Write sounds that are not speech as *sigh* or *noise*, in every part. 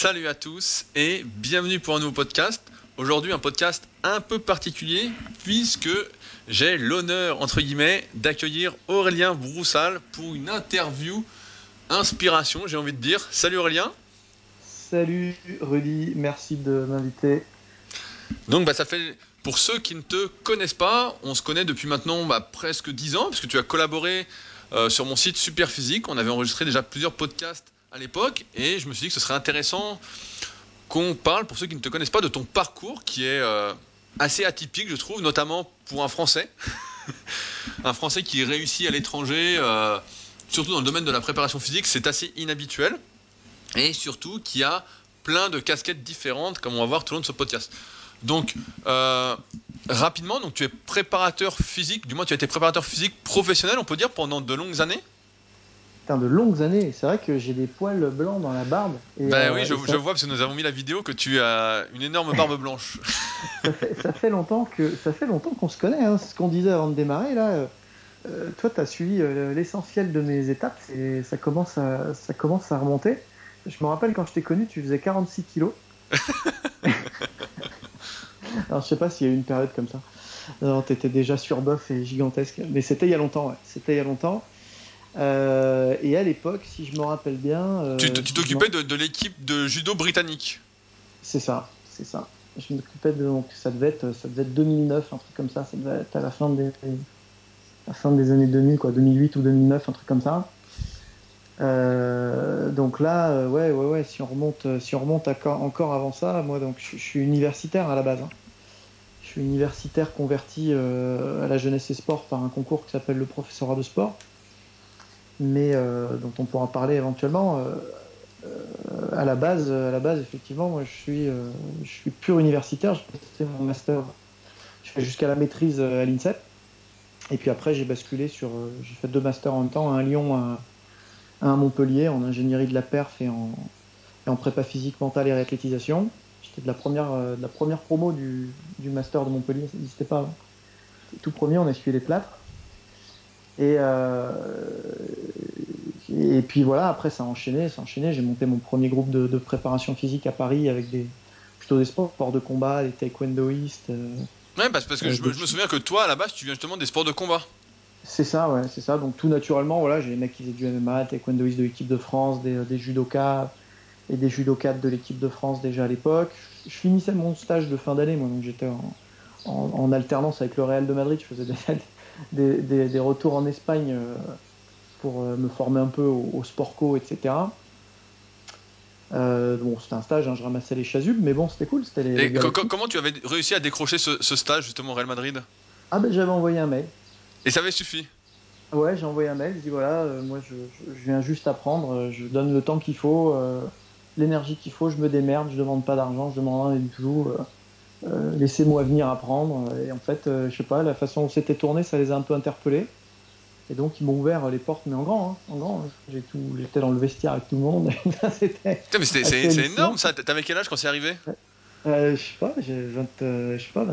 Salut à tous et bienvenue pour un nouveau podcast. Aujourd'hui un podcast un peu particulier puisque j'ai l'honneur entre guillemets d'accueillir Aurélien Broussal pour une interview inspiration j'ai envie de dire. Salut Aurélien. Salut Rudy, merci de m'inviter. Donc bah, ça fait pour ceux qui ne te connaissent pas, on se connaît depuis maintenant bah, presque 10 ans parce que tu as collaboré euh, sur mon site Superphysique. On avait enregistré déjà plusieurs podcasts à l'époque et je me suis dit que ce serait intéressant qu'on parle, pour ceux qui ne te connaissent pas, de ton parcours qui est euh, assez atypique, je trouve, notamment pour un Français. *laughs* un Français qui réussit à l'étranger, euh, surtout dans le domaine de la préparation physique, c'est assez inhabituel. Et surtout qui a plein de casquettes différentes, comme on va voir tout au long de ce podcast. Donc, euh, rapidement, donc tu es préparateur physique, du moins tu as été préparateur physique professionnel, on peut dire, pendant de longues années de longues années. C'est vrai que j'ai des poils blancs dans la barbe. ben oui, je, je, vois parce que nous avons mis la vidéo que tu as une énorme barbe *laughs* blanche. ça, fait, longtemps que ça fait longtemps qu'on se connaît. Hein. Ce qu'on disait avant de démarrer là. Euh, toi, tu as suivi euh, l'essentiel de mes étapes et ça commence à ça commence à remonter. Je me rappelle quand je t'ai connu, tu faisais 46 kilos. *laughs* Alors, je sais pas s'il y a eu une période comme ça. Non, t'étais déjà surbof et gigantesque. Mais c'était il y a longtemps, ouais. C'était il y a longtemps. Euh, et à l'époque, si je me rappelle bien. Euh, tu t'occupais de, l'équipe de judo britannique C'est ça, c'est ça. Je m'occupais de. Donc, ça devait, être, ça devait être 2009, un truc comme ça. Ça devait être à la fin des, la fin des années 2000, quoi, 2008 ou 2009, un truc comme ça. Euh, donc là, ouais, ouais, ouais. Si on remonte, si on remonte encore avant ça, moi, donc, je, suis universitaire à la base. Hein. Je suis universitaire converti à la jeunesse et sport par un concours qui s'appelle le professorat de sport mais euh, dont on pourra parler éventuellement. Euh, euh, à la base, à la base, effectivement, moi, je suis, pur universitaire. J'ai mon master. Jusqu'à la maîtrise à l'INSEP. Et puis après, j'ai basculé sur. J'ai fait deux masters en même temps, un à Lyon, un, à Montpellier, en ingénierie de la perf et en, prépa physique, mentale et réathlétisation. J'étais de la première, de la première promo du, du master de Montpellier, ça n'existait pas avant. Tout premier, on a essuyé les plâtres. Et, euh, et puis voilà, après ça a enchaîné, ça a enchaîné. J'ai monté mon premier groupe de, préparation physique à Paris avec des, plutôt des sports, sports de combat, des taekwondoïstes. Euh, ouais, parce, parce que je, me souviens que toi, à la base, tu viens justement des sports de combat. C'est ça, ouais, c'est ça. Donc tout naturellement, voilà, j'ai des mecs qui faisaient du MMA, taekwondoïstes de l'équipe de France, des, des judokas et des judokas de l'équipe de France déjà à l'époque. Je finissais mon stage de fin d'année, moi, donc j'étais en, en, alternance avec le Real de Madrid. Je faisais des, des, des, retours en Espagne euh, pour euh, me former un peu au, sport co, etc. Euh, bon, c'était un stage, hein, je ramassais les chasubles, mais bon, c'était cool. Les, Et comment tu avais réussi à décrocher ce, stage justement au Real Madrid? Ah ben j'avais envoyé un mail. Et ça avait suffi? Ouais, j'ai envoyé un mail, je dis voilà, moi je, viens juste apprendre, je donne le temps qu'il faut, l'énergie qu'il faut, je me démerde, je demande pas d'argent, je demande rien du tout. Euh, laissez-moi venir apprendre. Et en fait, euh, je sais pas, la façon dont c'était tourné, ça les a un peu interpellés. Et donc ils m'ont ouvert les portes, mais en grand, hein, en grand. J'ai tout, j'étais dans le vestiaire avec tout le monde. *laughs* c'était. c'est énorme ça. T'avais quel âge quand c'est arrivé? Euh, Je sais pas, j'ai 20, je sais pas,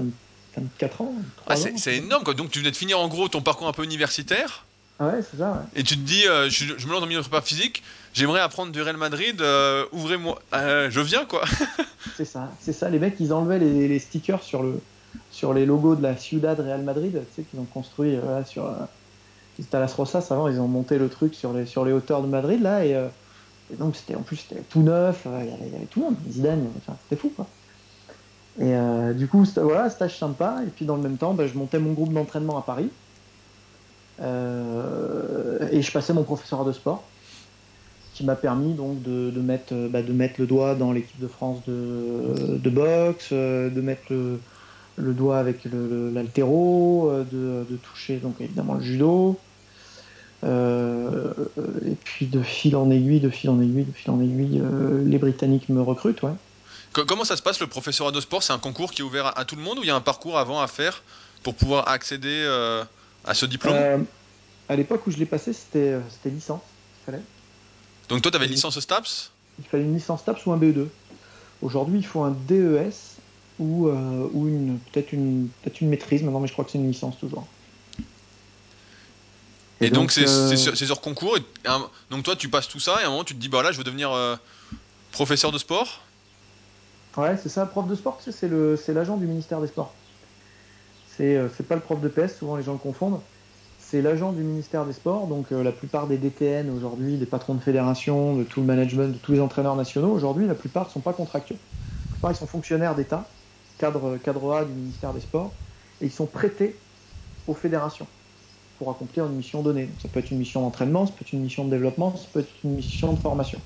24 ans. Ah, c'est énorme quoi. Donc tu venais de finir en gros ton parcours un peu universitaire? Ah ouais, c'est ça. Ouais. Et tu te dis, je, me lance dans le milieu de prépa physique, j'aimerais apprendre du Real Madrid, ouvrez-moi, je viens quoi. *laughs* C'est ça, c'est ça. Les mecs, ils enlevaient les, stickers sur, le, sur les logos de la Ciudad Real Madrid, tu sais, qu'ils ont construit euh, sur. Euh, c'était à Las Rosas avant, ils ont monté le truc sur les, sur les hauteurs de Madrid, là, et, euh, donc c'était en plus c'était tout neuf, il y, avait, tout le monde, Zidane, enfin, c'était fou, quoi. Et du coup, voilà, stage sympa, et puis dans le même temps, bah, je montais mon groupe d'entraînement à Paris, et je passais mon professeur de sport qui m'a permis donc de, mettre, euh, bah, de mettre le doigt dans l'équipe de France de, boxe, euh, de mettre le, doigt avec l'altéro, euh, de, toucher donc évidemment le judo. Euh, et puis de fil en aiguille, de fil en aiguille, de fil en aiguille, les Britanniques me recrutent. Ouais. Comment ça se passe le professorat de sport? C'est un concours qui est ouvert à, tout le monde ou il y a un parcours avant à faire pour pouvoir accéder à ce diplôme À l'époque où je l'ai passé, c'était licence. Fallait. Donc toi, tu avais une licence STAPS Il fallait une licence STAPS ou un BE2. Aujourd'hui, il faut un DES ou, euh, ou une, peut-être une, peut une maîtrise maintenant, mais je crois que c'est une licence toujours. Et, donc, c'est euh... sur, concours. donc toi, tu passes tout ça et à un moment, tu te dis, bah là, je veux devenir euh, Professeur de sport Ouais, c'est ça, prof de sport, c'est l'agent du ministère des Sports. C'est pas le prof de PS, souvent les gens le confondent. C'est l'agent du ministère des Sports, donc la plupart des DTN aujourd'hui, des patrons de fédération, de tout le management, de tous les entraîneurs nationaux, aujourd'hui, la plupart ne sont pas contractuels. La plupart, ils sont fonctionnaires d'État, cadre, A du ministère des Sports, et ils sont prêtés aux fédérations pour accomplir une mission donnée. ça peut être une mission d'entraînement, ça peut être une mission de développement, ça peut être une mission de formation.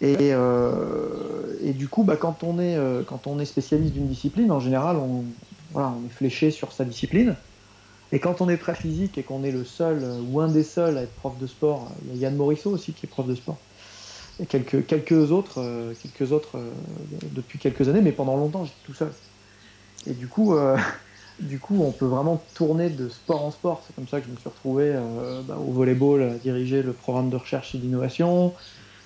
Et, euh, du coup, bah, quand, on est, euh, quand on est spécialiste d'une discipline, en général, on, voilà, on est fléché sur sa discipline. Et quand on est très physique et qu'on est le seul euh, ou un des seuls à être prof de sport, il y a Yann Morisseau aussi qui est prof de sport. Et quelques, quelques autres, euh, quelques autres euh, depuis quelques années, mais pendant longtemps, j'étais tout seul. Et du coup, *laughs* du coup, on peut vraiment tourner de sport en sport. C'est comme ça que je me suis retrouvé bah, au volleyball à diriger le programme de recherche et d'innovation.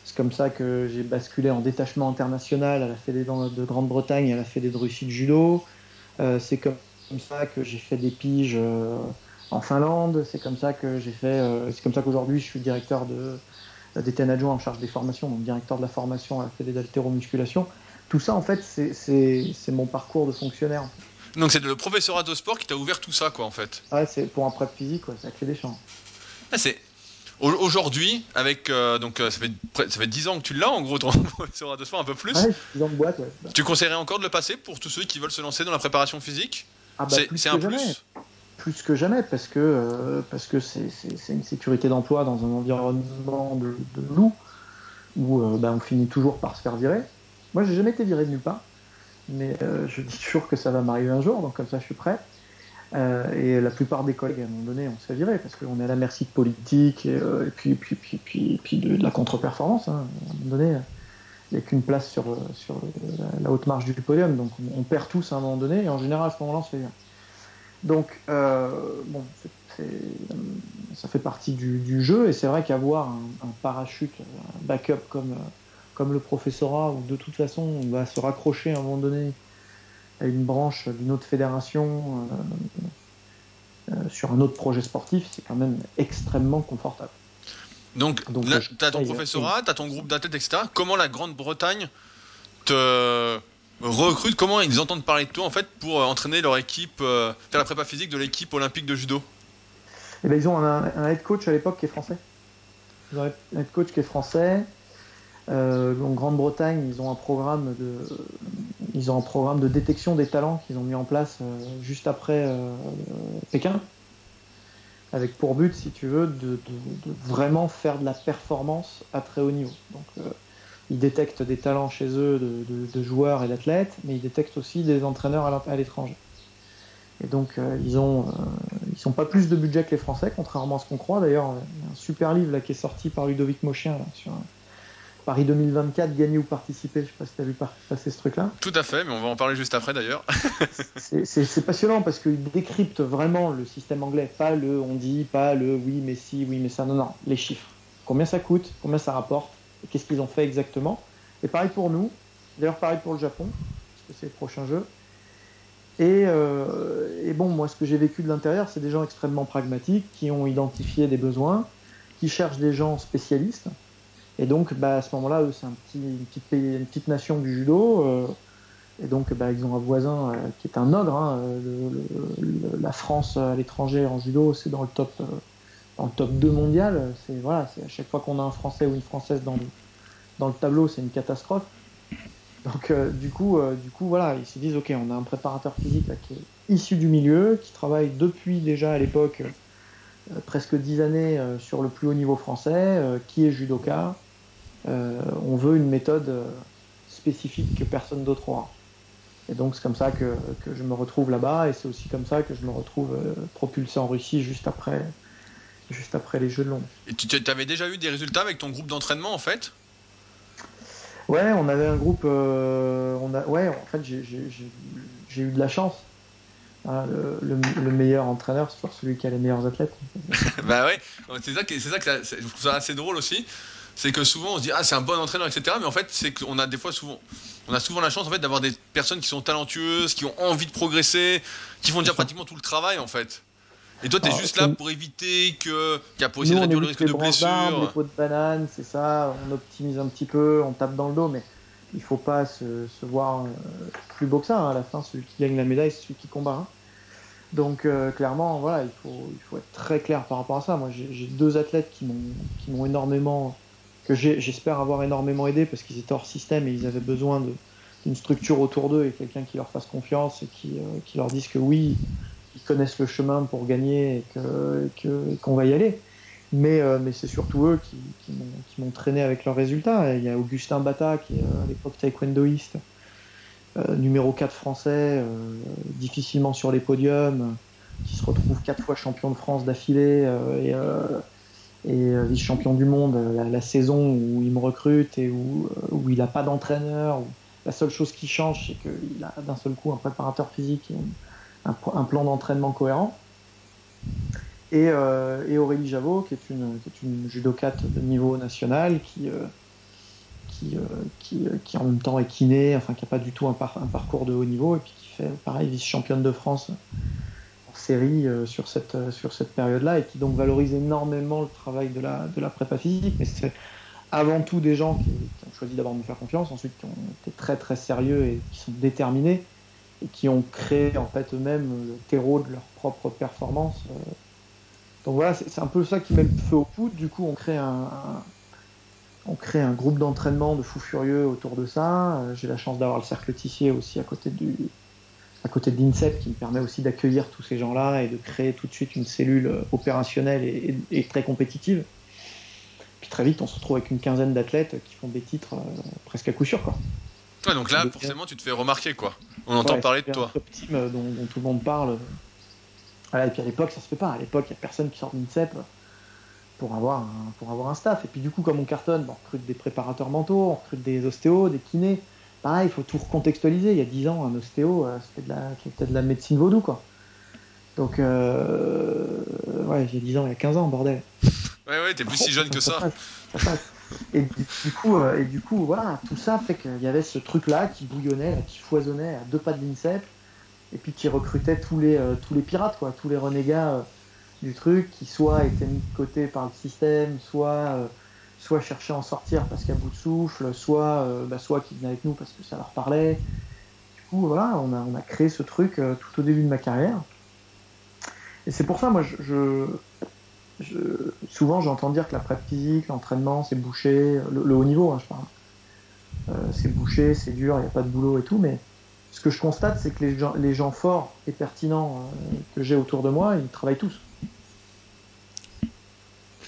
C'est comme ça que j'ai basculé en détachement international à la Fédé de Grande-Bretagne et à la Fédé de Russie de judo. Euh, c'est comme ça que j'ai fait des piges euh, en Finlande. C'est comme ça que j'ai fait. Euh, c'est comme ça qu'aujourd'hui je suis directeur de adjoint en charge des formations, donc directeur de la formation à la Fédé d'haltéromusculation. Tout ça, en fait, c'est mon parcours de fonctionnaire. Donc c'est le professorat de sport qui t'a ouvert tout ça, quoi, en fait. Ouais, c'est pour un prep physique, quoi, c'est clé des champs. Ah, c'est aujourd'hui, avec euh, donc euh, ça fait ça fait 10 ans que tu l'as, en gros, ton *laughs* professorat de sport, un peu plus. Ouais, 10 ans de boîte, ouais. Tu conseillerais encore de le passer pour tous ceux qui veulent se lancer dans la préparation physique? Ah bah, C'est un jamais. plus plus que jamais parce que euh, parce que c'est une sécurité d'emploi dans un environnement de, de loup où euh, bah, on finit toujours par se faire virer. Moi, j'ai jamais été viré de nulle part mais je dis toujours que ça va m'arriver un jour, donc comme ça je suis prêt. Euh, et la plupart des collègues, à un moment donné, on se fait virer parce qu'on est à la merci de politique et, euh, puis, de, la contre-performance. Hein. À un moment donné, il n'y a qu'une place sur, la, haute marche du podium, donc on, perd tous à un moment donné et en général à ce moment-là on se fait virer. Donc, euh, bon, ça fait partie du, jeu et c'est vrai qu'avoir un, un, parachute, un backup comme comme le professorat, où de toute façon on va se raccrocher à un moment donné à une branche d'une autre fédération euh, euh, sur un autre projet sportif, c'est quand même extrêmement confortable. Donc, Donc là, tu as ton professorat, tu as ton groupe d'athlètes, etc. Comment la Grande-Bretagne te recrute? Comment ils entendent parler de toi en fait pour entraîner leur équipe, euh, faire la prépa physique de l'équipe olympique de judo? Eh ben, Ils ont un, un head coach à l'époque qui est français. Ils ont un head coach qui est français. Euh, en Grande-Bretagne, ils ont un programme de, détection des talents qu'ils ont mis en place euh, juste après euh, Pékin, avec pour but, si tu veux, de, vraiment faire de la performance à très haut niveau. Donc, ils détectent des talents chez eux de, joueurs et d'athlètes, mais ils détectent aussi des entraîneurs à l'étranger. Et donc, ils ont, ils sont pas plus de budget que les Français, contrairement à ce qu'on croit. D'ailleurs, il y a un super livre là qui est sorti par Ludovic Mochien sur Paris 2024, gagner ou participer. Je ne sais pas si tu as vu passer ce truc-là. Tout à fait, mais on va en parler juste après d'ailleurs. *laughs* c'est passionnant parce qu'il décrypte vraiment le système anglais. Pas le on dit, pas le oui, mais si, oui, mais ça. Non, non, les chiffres. Combien ça coûte, combien ça rapporte, qu'est-ce qu'ils ont fait exactement. Et pareil pour nous. D'ailleurs, pareil pour le Japon, parce que c'est le prochain jeu. Et, euh, et, bon, moi, ce que j'ai vécu de l'intérieur, c'est des gens extrêmement pragmatiques qui ont identifié des besoins, qui cherchent des gens spécialistes et donc, bah, à ce moment-là, eux, c'est une, petite nation du judo. Euh, et donc, bah, ils ont un voisin euh, qui est un ogre. Hein, le, la France à l'étranger en judo, c'est dans le top, euh, dans le top 2 mondial. C'est voilà, à chaque fois qu'on a un Français ou une Française dans le, dans le tableau, c'est une catastrophe. Donc, euh, du coup, euh, du coup, voilà, ils se disent, ok, on a un préparateur physique qui est issu du milieu, qui travaille depuis déjà à l'époque euh, presque 10 années sur le plus haut niveau français, qui est judoka, euh, on veut une méthode spécifique que personne d'autre aura. Et donc c'est comme ça que, que, je me retrouve là-bas et c'est aussi comme ça que je me retrouve euh, propulsé en Russie juste après, juste après les Jeux de Londres. Et tu avais déjà eu des résultats avec ton groupe d'entraînement en fait? Ouais, on avait un groupe. Euh, on a, ouais, en fait, j'ai eu de la chance. Hein, le, le, le, meilleur entraîneur, c'est toujours celui qui a les meilleurs athlètes. *laughs* bah ouais, c'est ça, c'est ça que ça, je trouve ça assez drôle aussi c'est que souvent on se dit ah c'est un bon entraîneur etc mais en fait c'est qu'on a des fois souvent on a souvent la chance en fait d'avoir des personnes qui sont talentueuses qui ont envie de progresser qui font déjà pratiquement tout le travail en fait Et toi, tu es juste là pour éviter que. pour essayer de réduire le risque de blessure. Les pots de banane, c'est ça. On optimise un petit peu, on tape dans le dos, mais il faut pas se, voir euh, plus beau que ça. Hein. À la fin, celui qui gagne la médaille, c'est celui qui combat. Hein. Donc euh, clairement, voilà, il faut, il faut être très clair par rapport à ça. Moi, j'ai deux athlètes qui m'ont énormément, que j'espère avoir énormément aidé parce qu'ils étaient hors système et ils avaient besoin d'une structure autour d'eux et quelqu'un qui leur fasse confiance et qui, euh, leur dise que oui, ils connaissent le chemin pour gagner et qu'on que, va y aller. Mais, euh, c'est surtout eux qui, m'ont traîné avec leurs résultats. il y a Augustin Bata, qui est à l'époque taekwondoïste, euh, numéro 4 français, euh, difficilement sur les podiums, qui se retrouve quatre fois champion de France d'affilée et vice-champion du monde la, saison où il me recrute et où, où il n'a pas d'entraîneur. La seule chose qui change, c'est qu'il a d'un seul coup un préparateur physique et un, plan d'entraînement cohérent. Et, Aurélie Javot, qui est une, qui judokate de niveau national, euh, euh, qui, en même temps est kiné, enfin qui n'a pas du tout un, un, parcours de haut niveau, et puis qui fait pareil vice-championne de France euh, sur cette, sur cette période-là, et qui donc valorise énormément le travail de la, de la prépa physique, mais c'est avant tout des gens qui, ont choisi d'abord de nous faire confiance, ensuite qui ont été très très sérieux et qui sont déterminés, et qui ont créé en fait eux-mêmes le terreau de leur propre performance. Donc voilà, c'est un peu ça qui met le feu aux poudres. Du coup, on crée un, on crée un groupe d'entraînement de fous furieux autour de ça. Euh, j'ai la chance d'avoir le cercle Tissier aussi à côté du, à côté de l'INSEP qui me permet aussi d'accueillir tous ces gens-là et de créer tout de suite une cellule euh, opérationnelle et, très compétitive. Puis très vite, on se retrouve avec une quinzaine d'athlètes qui font des titres euh, presque à coup sûr, quoi. Ouais, donc là, forcément, tu te fais remarquer, quoi. On entend parler de toi. Un dont, dont, tout le monde parle. et puis à l'époque, ça se fait pas. À l'époque, il n'y a personne qui sort de l'INSEP pour avoir, un, pour avoir un staff. Et puis du coup, comme on cartonne, on recrute des préparateurs mentaux, on recrute des ostéos, des kinés. Pareil, il faut tout recontextualiser. Il y a 10 ans, un ostéo, euh, c'était de, la, de la médecine vaudou, quoi. Donc, euh, ouais, j'ai 10 ans, il y a 15 ans, bordel. Ouais, ouais, t'es plus si jeune que ça. Et du, coup, euh, et du coup, voilà, tout ça fait qu'il y avait ce truc-là qui bouillonnait, qui foisonnait à deux pas de l'INSEP, et puis qui recrutait tous les, tous les pirates, quoi, tous les renégats du truc, qui soit était mis de côté par le système, soit, euh, soit cherchait à en sortir parce qu'à bout de souffle, soit, euh, bah, soit qui venaient avec nous parce que ça leur parlait. Du coup, voilà, on a, on créé ce truc euh, tout au début de ma carrière. Et c'est pour ça, moi, je, souvent j'entends dire que la prep physique, l'entraînement, c'est bouché, le, haut niveau, hein, je parle. c'est bouché, c'est dur, il n'y a pas de boulot et tout, mais ce que je constate, c'est que les gens, les gens forts et pertinents que j'ai autour de moi, ils travaillent tous.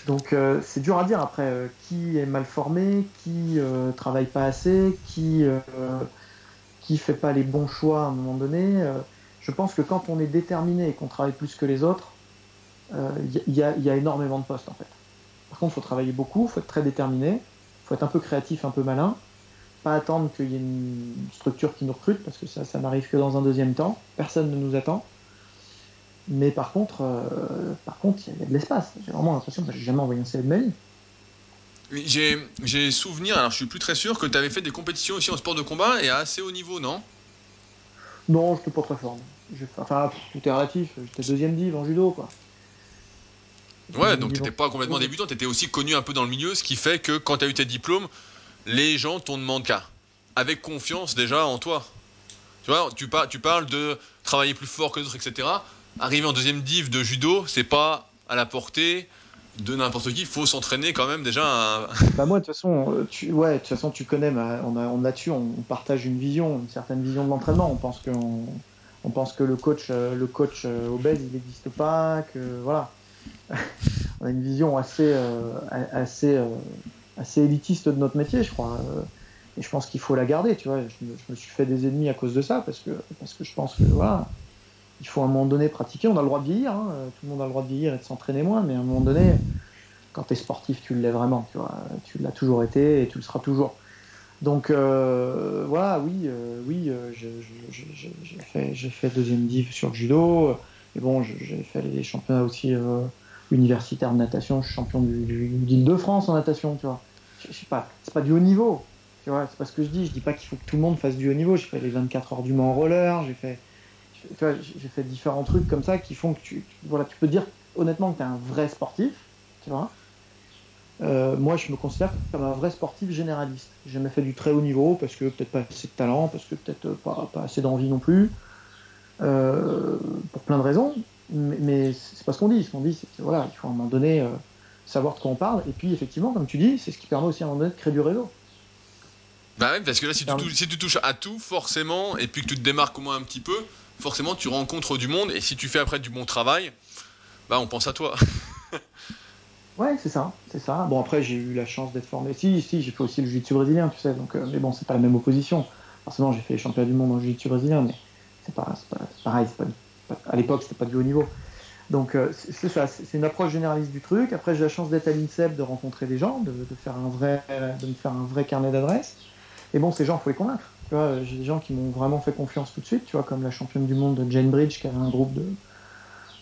Donc euh, c'est dur à dire après euh, qui est mal formé, qui euh, travaille pas assez, qui qui fait pas les bons choix à un moment donné. je pense que quand on est déterminé et qu'on travaille plus que les autres, il y, a énormément de postes en fait. Par contre, il faut travailler beaucoup, il faut être très déterminé, il faut être un peu créatif, un peu malin, pas attendre qu'il y ait une structure qui nous recrute parce que ça, ça n'arrive que dans un deuxième temps. Personne ne nous attend. Mais par contre, euh, par contre, il y a de l'espace. J'ai vraiment l'impression que j'ai jamais envoyé un CV de ma vie. J'ai souvenir, alors je suis plus très sûr, que tu avais fait des compétitions aussi en sport de combat et à assez haut niveau, non? Non, je n'étais pas très fort. Enfin, tout est relatif. J'étais deuxième div en judo, quoi. Ouais, donc t'étais pas complètement débutant, t'étais aussi connu un peu dans le milieu, ce qui fait que quand tu as eu tes diplômes, les gens t'ont demandé qu'à. Avec confiance déjà en toi. Tu vois, tu, tu parles de travailler plus fort que les autres, etc arriver en deuxième div de judo, c'est pas à la portée de n'importe qui. Il faut s'entraîner quand même déjà. *laughs* Bah moi de toute façon, tu, ouais, de toute façon tu connais, on a, on là-dessus, on, partage une vision, une certaine vision de l'entraînement. On pense que on, pense que le coach, euh, le coach euh, obèse, il n'existe pas, que voilà. *laughs* on a une vision assez, euh, assez, assez élitiste de notre métier, je crois. Et je pense qu'il faut la garder, tu vois. Je, je, me suis fait des ennemis à cause de ça, parce que, parce que je pense que voilà il faut à un moment donné pratiquer. On a le droit de vieillir, hein. tout le monde a le droit de vieillir et de s'entraîner moins, mais à un moment donné, quand tu es sportif, tu l'es vraiment, tu vois. Tu l'as toujours été et tu le seras toujours. Donc euh, voilà, oui, euh, oui, euh, j'ai fait, deuxième div sur le judo. Et bon, j'ai fait les championnats aussi universitaires de natation. Je suis champion du, du, de France en natation, tu vois. Je, sais pas, c'est pas du haut niveau, tu vois. C'est pas ce que je dis. Je dis pas qu'il faut que tout le monde fasse du haut niveau. J'ai fait les 24 heures du Mans en roller. J'ai fait tu vois, j'ai fait différents trucs comme ça qui font que tu, voilà, tu peux dire honnêtement que tu es un vrai sportif, tu vois. Euh, moi, je me considère comme un vrai sportif généraliste. J'ai jamais fait du très haut niveau parce que peut-être pas assez de talent, parce que peut-être pas, pas, assez d'envie non plus, euh, pour plein de raisons. Mais, mais c'est pas ce qu'on dit. Ce qu'on dit, c'est que voilà, il faut à un moment donné euh, savoir de quoi on parle. Et puis, effectivement, comme tu dis, c'est ce qui permet aussi à un moment donné de créer du réseau. Bah parce que là, si tu, touches, si tu, touches, à tout, forcément, et puis que tu te démarques au moins un petit peu, forcément, tu rencontres du monde. Et si tu fais après du bon travail, bah on pense à toi. *laughs* Ouais, c'est ça, c'est ça. Bon, après, j'ai eu la chance d'être formé. Si, si, j'ai fait aussi le jiu-jitsu brésilien, tu sais. Donc, euh, mais bon, c'est pas la même opposition. Forcément, j'ai fait les championnats du monde en jiu-jitsu brésilien, mais c'est pas, pas, pareil. Pas, pas, à l'époque, c'était pas du haut niveau. Donc, euh, c'est ça. C'est une approche généraliste du truc. Après, j'ai la chance d'être à l'INSEP, de rencontrer des gens, de, faire un vrai, de me faire un vrai carnet d'adresses. Et bon, ces gens, faut les convaincre. J'ai des gens qui m'ont vraiment fait confiance tout de suite. Tu vois, comme la championne du monde de Jane Bridge, qui avait un groupe de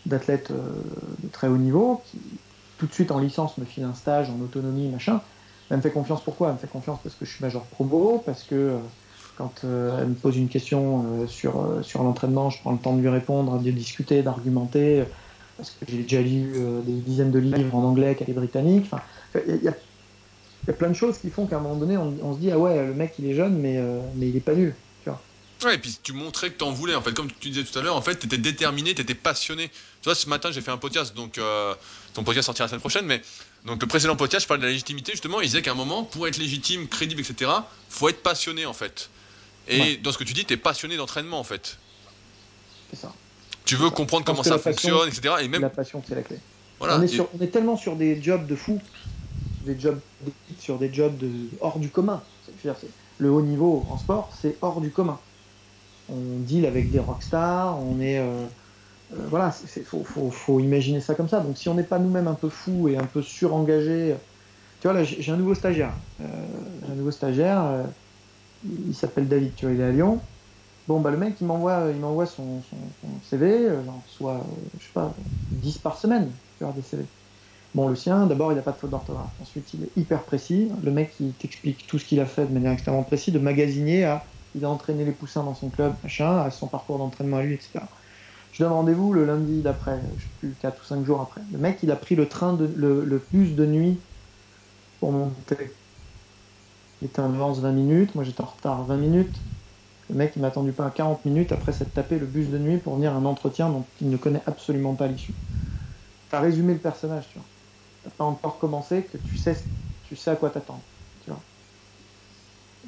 d'athlètes euh, de très haut niveau, qui, tout de suite en licence me file un stage en autonomie, machin. Elle me fait confiance pourquoi? Elle me fait confiance parce que je suis major promo, parce que euh, quand euh, elle me pose une question sur, sur l'entraînement, je prends le temps de lui répondre, de discuter, d'argumenter, parce que j'ai déjà lu des dizaines de livres en anglais qu'elle est britannique. Y, a plein de choses qui font qu'à un moment donné, on, on, se dit ah ouais, le mec il est jeune, mais, euh, mais il est pas nul. Tu vois. Ouais, et puis tu montrais que tu en voulais, en fait, comme tu disais tout à l'heure, en fait, tu étais déterminé, tu étais passionné. Tu vois, ce matin, j'ai fait un podcast, donc euh, ton podcast sortira la semaine prochaine, mais donc le précédent podcast, je parlais de la légitimité, justement, il disait qu'à un moment, pour être légitime, crédible, etc., faut être passionné, en fait. Et ouais. dans ce que tu dis, tu es passionné d'entraînement, en fait. C'est ça. Tu veux comprendre comment ça fonctionne, etc. Et même... La passion, c'est la clé. Voilà. On, est sur, et... on est tellement sur des jobs de fou, jobs sur des jobs de, hors du commun. Le haut niveau en sport, c'est hors du commun on deal avec des rockstars, on est. Euh, euh, voilà, il faut, faut, imaginer ça comme ça. Donc si on n'est pas nous-mêmes un peu fous et un peu surengagés. Tu vois, là, j'ai un nouveau stagiaire. Euh, un nouveau stagiaire, il s'appelle David, tu vois, il est à Lyon. Bon, bah, le mec, il m'envoie, il m'envoie son, CV, reçois, je sais pas, 10 par semaine, tu vois, des CV. Bon, le sien, d'abord, il n'a pas de faute d'orthographe. Ensuite, il est hyper précis. Le mec, il t'explique tout ce qu'il a fait de manière extrêmement précise, de magasinier à il a entraîné les poussins dans son club, machin, à son parcours d'entraînement à lui, etc. Je donne rendez-vous le lundi d'après, je sais plus, 4 ou 5 jours après. Le mec, il a pris le train, le, le bus de nuit pour monter. Il était en avance 20 minutes, moi j'étais en retard 20 minutes. Le mec, il m'a attendu pas 40 minutes après s'être tapé le bus de nuit pour venir à un entretien dont il ne connaît absolument pas l'issue. T'as résumé le personnage, tu vois. Pas encore commencé que tu sais, tu sais à quoi t'attendre.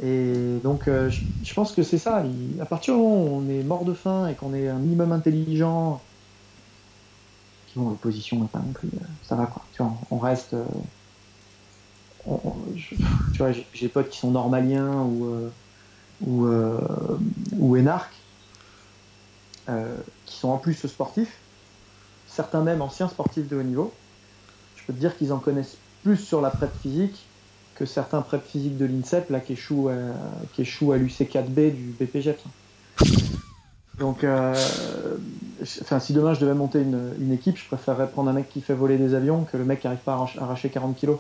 Et donc, euh, je, je, pense que c'est ça. À partir du moment où on est mort de faim et qu'on est un minimum intelligent, bon, l'opposition n'est non plus. Euh, ça va quoi. Tu vois, on reste. Euh, tu vois, j'ai des potes qui sont normaliens ou ou, ou énarques, qui sont en plus sportifs. Certains même anciens sportifs de haut niveau. Dire qu'ils en connaissent plus sur la prep physique que certains prep physiques de l'INSEP là qui échouent à, qui à l'UC4B du BPGEP. Donc, euh, si demain je devais monter une, équipe, je préférerais prendre un mec qui fait voler des avions que le mec qui n'arrive pas à arracher 40 kilos.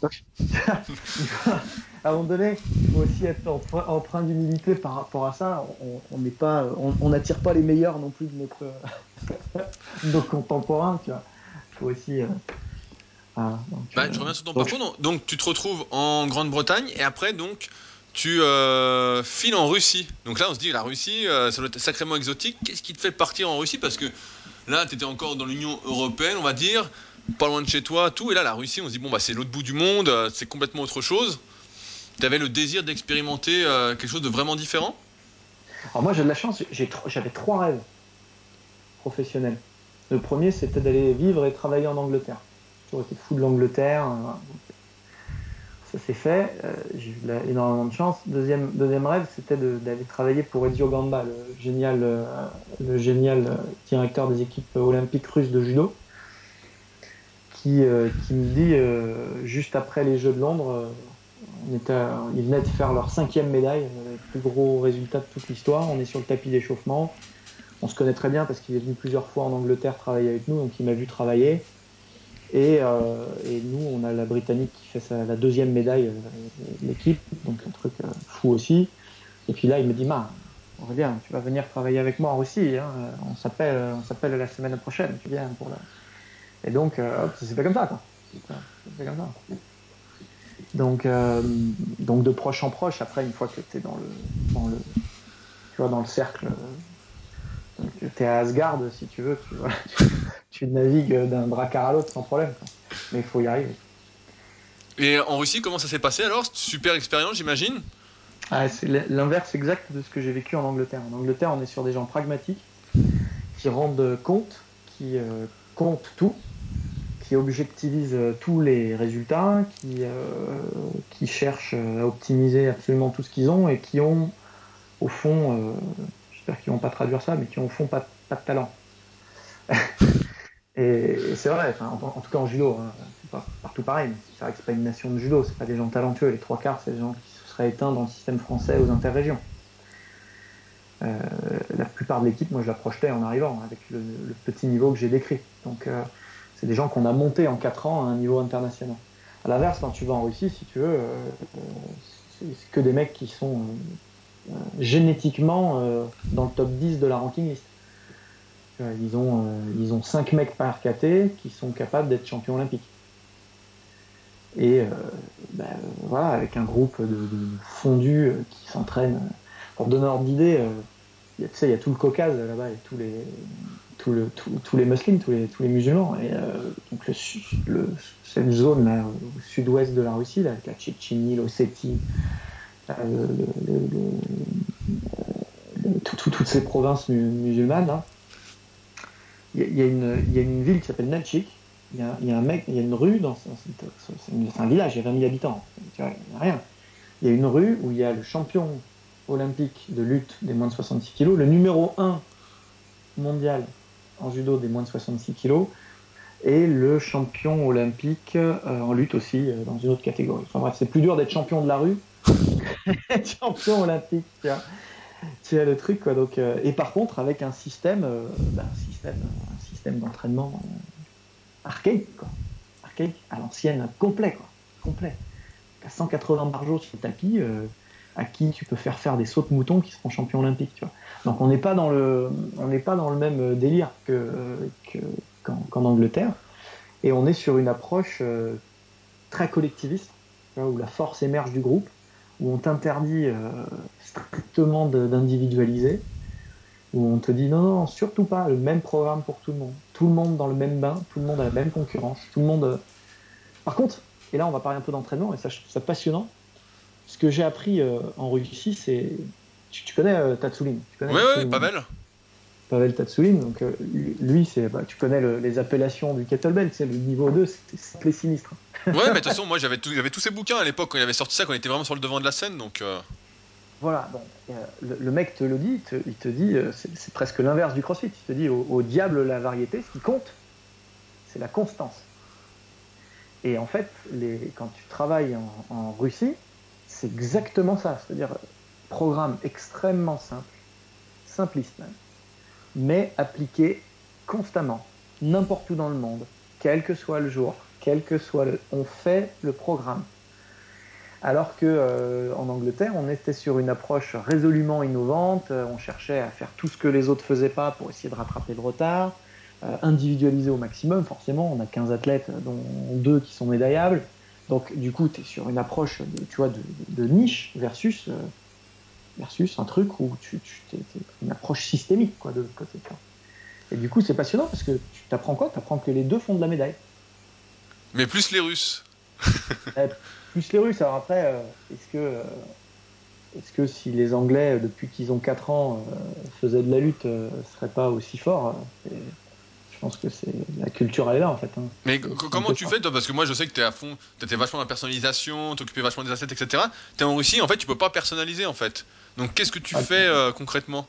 Donc, *laughs* à un moment donné, il faut aussi être empreint d'humilité par rapport à ça. On n'attire pas les meilleurs non plus de notre, *laughs* de nos contemporains. Faut aussi euh, ah, donc, bah, euh, je reviens sur ton donc, parcours. Donc, donc, tu te retrouves en Grande-Bretagne et après, donc, tu euh, files en Russie. Donc là, on se dit, la Russie, euh, ça doit être sacrément exotique. Qu'est-ce qui te fait partir en Russie? Parce que là, tu étais encore dans l'Union européenne, on va dire, pas loin de chez toi, tout. Et là, la Russie, on se dit, bon, bah, c'est l'autre bout du monde, c'est complètement autre chose. Tu avais le désir d'expérimenter quelque chose de vraiment différent? Alors, moi, j'ai de la chance, j'avais trois rêves professionnels. Le premier, c'était d'aller vivre et travailler en Angleterre toujours été fou de l'Angleterre. Ça s'est fait. Euh, j'ai eu énormément de chance. Deuxième, rêve, c'était d'aller travailler pour Ezio Gamba, le génial, euh, le génial directeur des équipes olympiques russes de judo, qui, euh, me dit juste après les Jeux de Londres, ils venaient de faire leur cinquième médaille, le plus gros résultat de toute l'histoire. On est sur le tapis d'échauffement. On se connaît très bien parce qu'il est venu plusieurs fois en Angleterre travailler avec nous, donc il m'a vu travailler. Et, euh, et, nous, on a la Britannique qui fait sa, la deuxième médaille, euh, l'équipe, donc un truc euh, fou aussi. Et puis là, il me dit, Ma, Aurélien, tu vas venir travailler avec moi en Russie. Hein. On s'appelle, on s'appelle la semaine prochaine. Tu viens pour la... Et donc, euh, hop, ça s'est fait comme ça, quoi. Comme ça. Donc, donc de proche en proche. Après, une fois que tu es dans le, dans le, tu vois, dans le cercle, euh, tu es à Asgard, si tu veux, tu, voilà, *laughs* tu, tu navigues d'un dracard à l'autre sans problème. Quoi. Mais il faut y arriver. Et en Russie, comment ça s'est passé alors? Super expérience, j'imagine ah, C'est l'inverse exact de ce que j'ai vécu en Angleterre. En Angleterre, on est sur des gens pragmatiques qui rendent compte, qui euh, comptent tout, qui objectivisent tous les résultats, qui, euh, qui cherchent à optimiser absolument tout ce qu'ils ont et qui ont, au fond, euh, j'espère qu'ils vont pas traduire ça, mais qui ont au fond pas, pas de talent. *laughs* Et, c'est vrai, en, en, tout cas en judo, hein, c'est pas partout pareil, mais c'est vrai que c'est pas une nation de judo, c'est pas des gens talentueux. Les trois quarts, c'est des gens qui se seraient éteints dans le système français aux interrégions. Euh, la plupart de l'équipe, moi je la projetais en arrivant, avec le, le petit niveau que j'ai décrit. Donc euh, c'est des gens qu'on a montés en 4 ans à un niveau international. À l'inverse, quand tu vas en Russie, si tu veux, euh, c'est que des mecs qui sont génétiquement euh, dans le top 10 de la ranking list. Ils ont, euh, ils ont 5 mecs par KT qui sont capables d'être champions olympiques. Et euh, ben, voilà, avec un groupe de, de fondus euh, qui s'entraînent. Pour donner ordre d'idée, euh, tu sais, il y a tout le Caucase là-bas, et tous les, tous les musulmans, tous les, musulmans. Et euh, donc cette zone là, au sud-ouest de la Russie, là, avec la Tchétchénie, l'Ossétie, le, toutes ces provinces musulmanes, là, il y, a une, ville qui s'appelle Nalchik. Il y, a, un mec, il y a une rue dans c'est un village, il y a 20 000 habitants. Il n'y a rien. Il y a une rue où il y a le champion olympique de lutte des moins de 66 kilos, le numéro 1 mondial en judo des moins de 66 kilos, et le champion olympique euh, en lutte aussi euh, dans une autre catégorie. Enfin bref, c'est plus dur d'être champion de la rue *laughs* champion olympique. Tu vois. Tu as le truc quoi donc euh, et par contre avec un système euh, un système d'entraînement euh, archaïque quoi. Archaïque à l'ancienne complet quoi. Complet. À 180 par jour sur le tapis à qui tu peux faire faire des sauts de moutons qui seront champions olympiques tu vois. Donc on n'est pas dans le pas dans le même délire que qu'en qu Angleterre. Et on est sur une approche très collectiviste où la force émerge du groupe où on t'interdit euh, strictement d'individualiser, où on te dit non, non, surtout pas le même programme pour tout le monde, tout le monde dans le même bain, tout le monde a la même concurrence, tout le monde. Euh... Par contre, et là on va parler un peu d'entraînement, et ça je trouve ça passionnant. Ce que j'ai appris euh, en Russie, c'est. Tu, tu, connais euh, Tatsoulin Oui, oui, Pavel. Pavel donc euh, lui, c'est, bah, tu connais le, les appellations du kettlebell, c'est le niveau 2, c'est les sinistres. ouais, mais de toute façon, moi j'avais, tout, j'avais tous ces bouquins à l'époque quand il avait sorti ça, quand il était vraiment sur le devant de la scène, donc. Euh... Voilà, bon, euh, le, le, mec te le dit, te, il te dit, euh, c'est, c'est, presque l'inverse du crossfit. Il te dit au, au, diable la variété, ce qui compte, c'est la constance. Et en fait, les, quand tu travailles en, en Russie, c'est exactement ça, c'est-à-dire programme extrêmement simple, simpliste même mais appliqué constamment, n'importe où dans le monde, quel que soit le jour, quel que soit le... On fait le programme. Alors que euh, en Angleterre, on était sur une approche résolument innovante, on cherchait à faire tout ce que les autres faisaient pas pour essayer de rattraper le retard, euh, individualiser au maximum, forcément, on a 15 athlètes, dont deux qui sont médaillables. Donc du coup, tu es sur une approche de, tu niche versus euh, versus un truc où tu, tu une approche systémique quoi de l'autre côté. Quoi. Et du coup, c'est passionnant parce que tu t'apprends quoi? Tu apprends que les deux font de la médaille. Mais plus les Russes. *laughs* plus les Russes. Alors après, euh, est-ce que euh, est-ce que si les Anglais, depuis qu'ils ont 4 ans, euh, faisaient de la lutte, euh, seraient pas aussi forts je pense que c'est la culture elle est là en fait. Hein. Mais comment tu fais toi? Parce que moi je sais que tu es à fond, tu étais vachement dans la personnalisation, t'occupais vachement des assets, etc. Tu es en Russie, en fait tu peux pas personnaliser en fait. Donc qu'est-ce que tu ah, fais euh, concrètement?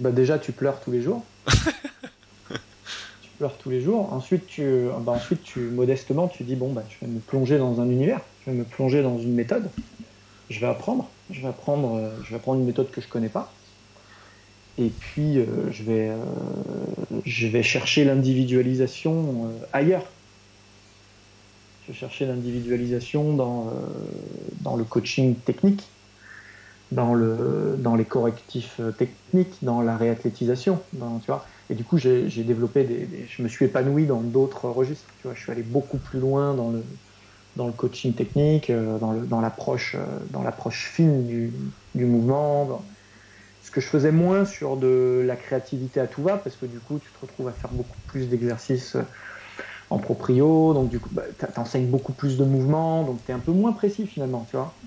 Bah déjà tu pleures tous les jours. *laughs* tu pleures tous les jours. Ensuite tu, bah, ensuite tu modestement tu dis bon bah je vais me plonger dans un univers, je vais me plonger dans une méthode. Je vais apprendre, je vais apprendre, euh, je vais apprendre une méthode que je connais pas. Et puis euh, je vais euh, je vais chercher l'individualisation euh, ailleurs. Je vais chercher l'individualisation dans, dans le coaching technique, dans, le, dans les correctifs techniques, dans la réathlétisation, tu vois. Et du coup, j'ai développé des, Je me suis épanoui dans d'autres registres. Tu vois, je suis allé beaucoup plus loin dans le, dans le coaching technique, dans l'approche dans fine du, du mouvement. Que je faisais moins sur de la créativité à tout va, parce que du coup, tu te retrouves à faire beaucoup plus d'exercices en proprio, donc du coup, bah, tu enseignes beaucoup plus de mouvements, donc tu es un peu moins précis finalement, tu vois.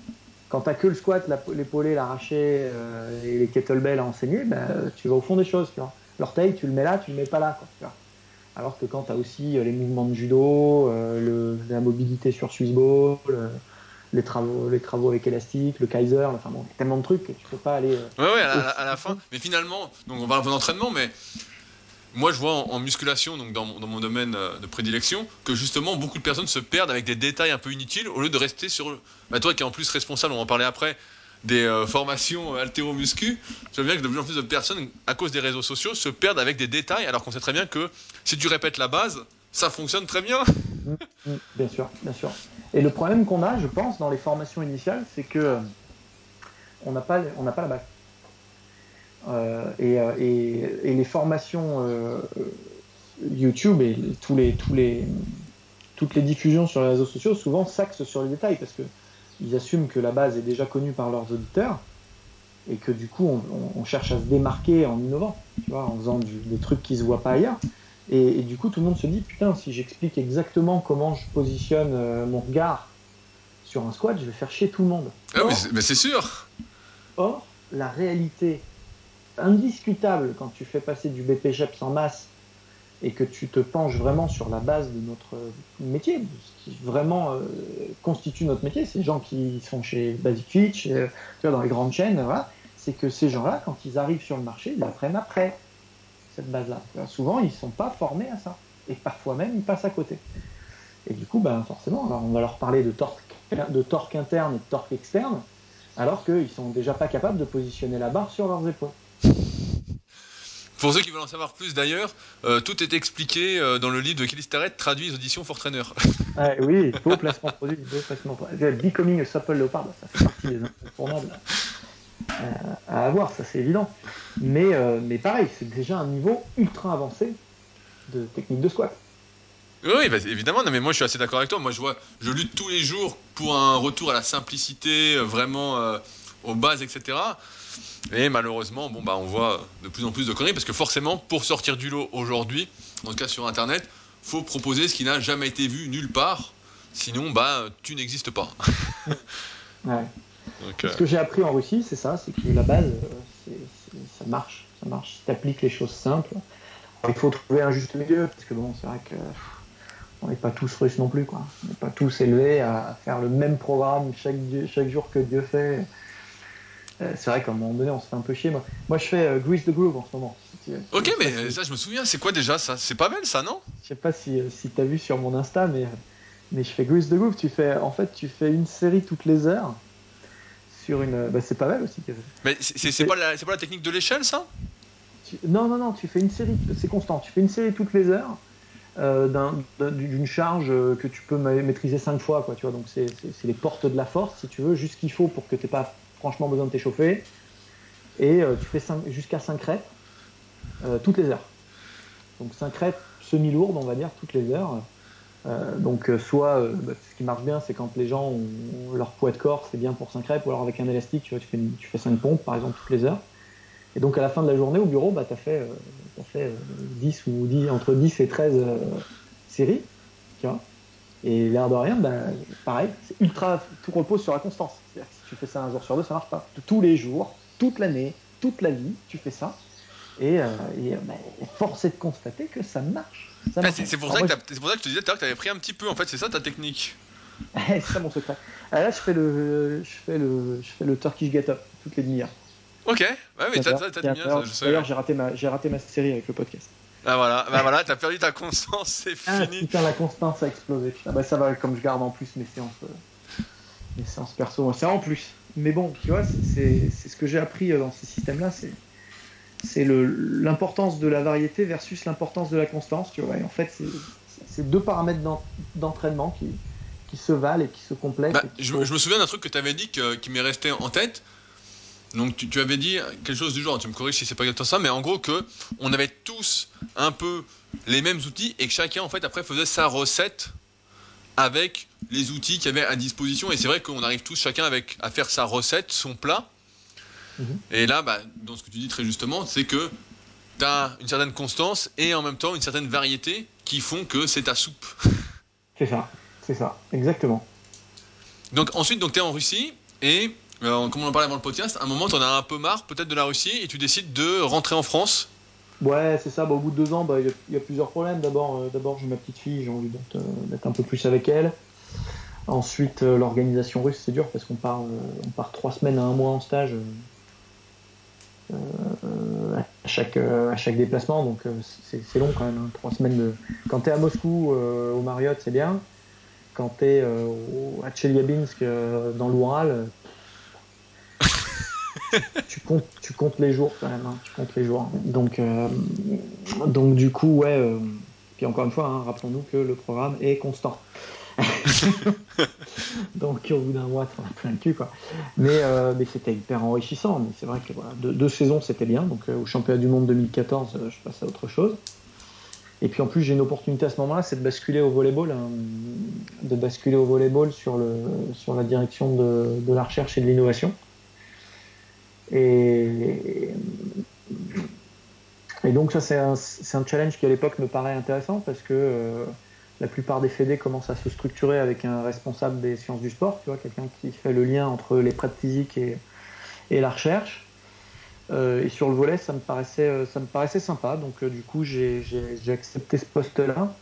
Quand tu que le squat, l'épaulé, l'arraché euh, et les kettlebells à enseigner, bah, tu vas au fond des choses, tu vois. L'orteil, tu le mets là, tu le mets pas là, quoi, tu vois. Alors que quand tu as aussi euh, les mouvements de judo, euh, le, la mobilité sur Swissball, les travaux, les travaux avec élastique, le Kaiser, enfin bon, tellement de trucs que tu peux pas aller. ouais, ouais, à la, fin. Mais finalement, donc on va un peu d'entraînement, mais moi, je vois en, musculation, donc dans, mon domaine euh, de prédilection, que justement beaucoup de personnes se perdent avec des détails un peu inutiles au lieu de rester sur. Bah, toi qui es en plus responsable, on va en parler après, des euh, formations euh, altéro-muscu, je vois bien que de plus en plus de personnes, à cause des réseaux sociaux, se perdent avec des détails alors qu'on sait très bien que si tu répètes la base, ça fonctionne très bien. Mmh, mmh, bien sûr, bien sûr. Et le problème qu'on a, je pense, dans les formations initiales, c'est que on n'a pas, pas la base. Euh, euh, et, les formations euh, YouTube et tous les, tous les, toutes les diffusions sur les réseaux sociaux souvent s'axent sur les détails parce que ils assument que la base est déjà connue par leurs auditeurs et que du coup on, cherche à se démarquer en innovant, tu vois, en faisant des trucs qui se voient pas ailleurs. Et, et, du coup tout le monde se dit putain si j'explique exactement comment je positionne euh, mon regard sur un squat, je vais faire chier tout le monde. Ah or, mais c'est sûr. Or la réalité indiscutable quand tu fais passer du BPGEPS en masse et que tu te penches vraiment sur la base de notre métier, ce qui vraiment euh, constitue notre métier, ces gens qui sont chez Basic euh, tu vois, dans les grandes chaînes, voilà, c'est que ces gens-là, quand ils arrivent sur le marché, ils apprennent après cette base-là. Souvent, ils ne sont pas formés à ça. Et parfois même, ils passent à côté. Et du coup, ben, forcément, alors on va leur parler de torque, de torque interne et de torque externe, alors qu'ils ne sont déjà pas capables de positionner la barre sur leurs épaules. Pour ceux qui veulent en savoir plus d'ailleurs, euh, tout est expliqué euh, dans le livre de Kelly Starrett, traduit aux éditions Fortrainer. *laughs* Ah, oui, beau placement produit, beau placement produit. Becoming a Supple Leopard, ça fait partie des incontournables à avoir, ça c'est évident. Mais, euh, mais pareil, c'est déjà un niveau ultra avancé de technique de squat. Oui, bah, évidemment, non, mais moi je suis assez d'accord avec toi. Moi je vois, je lutte tous les jours pour un retour à la simplicité, euh, vraiment euh, aux bases, etc. Et malheureusement, bon, bah, on voit de plus en plus de conneries parce que forcément, pour sortir du lot aujourd'hui, en tout cas sur Internet, faut proposer ce qui n'a jamais été vu nulle part. Sinon, bah, tu n'existes pas. *laughs* ouais. Euh... Ce que j'ai appris en Russie, c'est ça, c'est que la base, c'est, ça marche, ça marche. Si tu appliques les choses simples, il faut trouver un juste milieu parce que bon, c'est vrai que on n'est pas tous russes non plus, quoi. On n'est pas tous élevés à faire le même programme chaque, chaque jour que Dieu fait. Euh, c'est vrai qu'à un moment donné, on se fait un peu chier. Moi, moi je fais euh, Grease the Groove en ce moment. Si ok, mais si... ça, je me souviens, c'est quoi déjà ça? C'est pas mal ça, non? Je sais pas si, si tu as vu sur mon Insta, mais, mais je fais Grease the Groove. Tu fais, en fait, tu fais une série toutes les heures sur une. Bah, c'est pas mal aussi. Mais c'est pas, la, pas la technique de l'échelle, ça? Tu... Non, non, non, tu fais une série, c'est constant. Tu fais une série toutes les heures. Euh, d'une charge que tu peux maîtriser cinq fois quoi tu vois donc c'est les portes de la force si tu veux juste ce qu'il faut pour que tu pas franchement besoin de t'échauffer. Et euh, tu fais jusqu'à 5 reps euh, toutes les heures. Donc 5 reps semi-lourdes, on va dire, toutes les heures. Euh, donc soit, bah, ce qui marche bien, c'est quand les gens ont, leur poids de corps, c'est bien pour 5 reps, ou alors avec un élastique, tu, vois, tu, fais, tu fais 5 pompes, par exemple, toutes les heures. Et donc à la fin de la journée au bureau, bah, tu as fait, fait 10 ou 10, entre 10 et 13 séries. Tu vois et l'air de rien, ben, pareil, c'est ultra, tout repose sur la constance. C'est-à-dire que si tu fais ça un jour sur deux, ça marche pas. Tous les jours, toute l'année, toute la vie, tu fais ça. Et, euh, et ben, force est de constater que ça marche. Ça ah, c'est, pour, ça que c'est pour ça que je te disais tout à l'heure que tu avais pris un petit peu, en fait, c'est ça ta technique. *laughs* c'est ça mon secret. Alors là, je fais le, je fais le, je fais le Turkish Get Up toutes les demi-heures. Ok, ouais, mais t'as, D'ailleurs, d'ailleurs j'ai raté, ma, j'ai raté ma série avec le podcast. Bah voilà, bah voilà, t'as perdu ta constance, c'est ah, fini. Putain, la constance a explosé. Bah ça va, comme je garde en plus mes séances, euh, mes séances perso, c'est en plus. Mais bon, tu vois, c'est ce que j'ai appris dans ces systèmes-là, c'est c'est l'importance de la variété versus l'importance de la constance, tu vois. Et en fait, c'est deux paramètres d'entraînement qui, qui se valent et qui se complètent. Bah, qui je, sont... je, me souviens d'un truc que tu avais dit que, qui m'est resté en tête. Donc tu, avais dit quelque chose du genre, tu me corriges si c'est pas exactement ça, mais en gros que on avait tous un peu les mêmes outils et que chacun en fait après faisait sa recette avec les outils qu'il avait à disposition. Et c'est vrai qu'on arrive tous chacun avec à faire sa recette, son plat. Mhm. Et là, bah, dans ce que tu dis très justement, c'est que tu as une certaine constance et en même temps une certaine variété qui font que c'est ta soupe. *laughs* C'est ça, c'est ça, exactement. Donc ensuite, donc, tu es en Russie et, euh, comme on en parlait avant le podcast, à un moment, tu en as un peu marre peut-être de la Russie et tu décides de rentrer en France. Ouais, c'est ça. Bah, au bout de deux ans, bah, il y, a plusieurs problèmes. D'abord, euh, d'abord j'ai ma petite fille, j'ai envie d'être euh, un peu plus avec elle. Ensuite, l'organisation russe, c'est dur parce qu'on part, on part trois semaines à un mois en stage à, chaque, à chaque déplacement. Donc, c'est long quand même. Hein. trois semaines de. Quand tu es à Moscou, au Marriott, c'est bien quand tu es euh, à Chelyabinsk euh, dans l'Oural, *laughs* tu comptes, tu comptes les jours quand même, hein, tu comptes les jours. Donc, euh, donc du coup, ouais. puis encore une fois, hein, rappelons-nous que le programme est constant. *laughs* donc au bout d'un mois, en as plein le cul, quoi. Mais, mais c'était hyper enrichissant. Mais c'est vrai que voilà, deux, saisons, c'était bien. Donc au championnat du monde 2014, je passe à autre chose. Et puis en plus, j'ai une opportunité à ce moment-là, c'est de basculer au volleyball, hein, de basculer au volleyball sur, sur la direction de, la recherche et de l'innovation. Et, donc ça, c'est un, challenge qui à l'époque me paraît intéressant parce que euh, la plupart des fédés commencent à se structurer avec un responsable des sciences du sport, tu vois, quelqu'un qui fait le lien entre les prêts physiques et, et la recherche. Euh, et sur le volet, ça me paraissait, euh, ça me paraissait sympa. Donc, euh, du coup, j'ai accepté ce poste-là.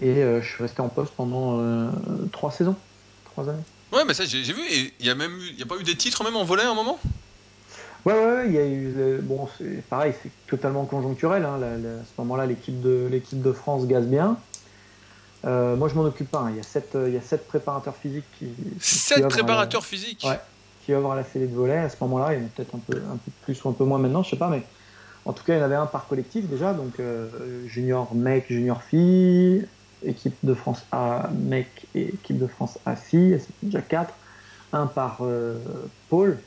Et je suis resté en poste pendant trois saisons, trois années. Ouais, mais ça, j'ai vu. Il n'y a, même y a pas eu des titres même en volet à un moment? Ouais, ouais, il y a eu. Bon, c'est pareil, c'est totalement conjoncturel. Hein, à ce moment-là, l'équipe de, de France gaze bien. moi, je m'en occupe pas. Hein. Il, y a sept, il y a sept préparateurs physiques qui. Sept préparateurs physiques Ouais, qui œuvrent à la fédé de volet. À ce moment-là, il y en a peut-être un peu, un peu plus ou un peu moins maintenant, je sais pas, mais en tout cas, il y en avait un par collectif déjà, donc euh, junior mec, junior fille, équipe de France A mec et équipe de France A fille, c'est déjà quatre. Un par euh, pôle,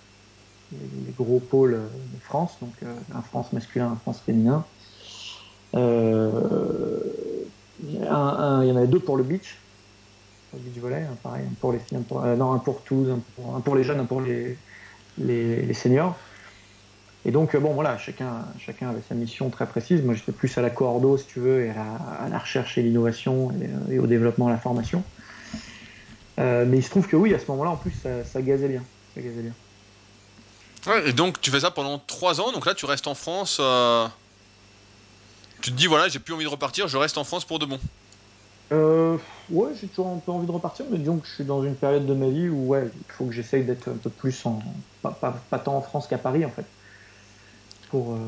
les, gros pôles de France, donc euh, un France masculin, un France féminin. un, il y en avait deux pour le beach, du volet, hein, pareil, un pour les filles, pour, euh, non, un pour tous, un pour, les jeunes, un pour les, seniors. Et donc, euh, bon, voilà, chacun, chacun avait sa mission très précise. Moi, j'étais plus à la coordo, si tu veux, et à la, recherche et l'innovation et, au développement, à la formation. Euh, mais il se trouve que oui, à ce moment-là, en plus. Ça gazait bien. Ouais, et donc, tu fais ça pendant trois ans. Donc là, tu restes en France. Tu te dis, voilà, j'ai plus envie de repartir, je reste en France pour de bon. Euh, ouais, j'ai toujours un peu envie de repartir, mais disons que je suis dans une période de ma vie où ouais, il faut que j'essaye d'être un peu plus en. Pas, tant en France qu'à Paris en fait. Pour, euh,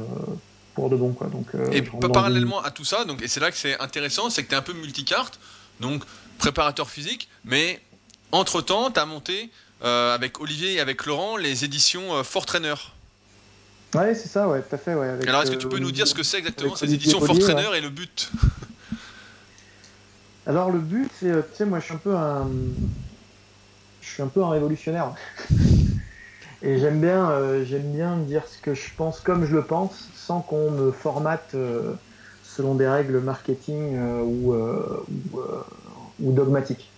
pour de bon quoi. Donc, euh, et parallèlement à tout ça, donc, et c'est là que c'est intéressant, c'est que tu es un peu multicarte, donc préparateur physique, mais entre temps, tu as monté euh, avec Olivier et avec Laurent les éditions Fort Trainer. Ouais, c'est ça, ouais, tout à fait. Ouais, Alors, est-ce que tu peux nous dire ce que c'est exactement ces éditions Fort Trainer et le but? Alors le but, c'est, euh, tu sais, moi je suis un peu un, je suis un peu un révolutionnaire. *laughs* Et j'aime bien, euh, j'aime bien dire ce que je pense comme je le pense, sans qu'on me formate euh, selon des règles marketing ou, ou, dogmatiques.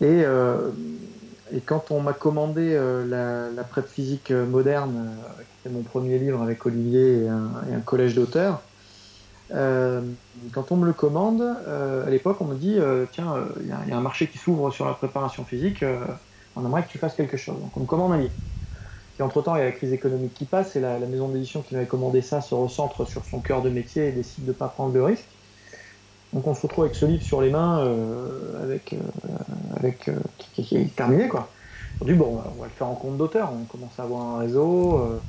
Et, et, quand on m'a commandé la, la prep physique moderne, qui était mon premier livre avec Olivier et un, collège d'auteurs, euh, quand on me le commande, euh, à l'époque, on me dit euh, tiens, il y, a un marché qui s'ouvre sur la préparation physique, on aimerait que tu fasses quelque chose. Donc on me commande un livre. Et entre-temps, il y a la crise économique qui passe et la, la maison d'édition qui m'avait commandé ça se recentre sur son cœur de métier et décide de ne pas prendre de risque. Donc on se retrouve avec ce livre sur les mains, avec, avec qui, qui, est terminé quoi. On dit bon, on va le faire en compte d'auteur. On commence à avoir un réseau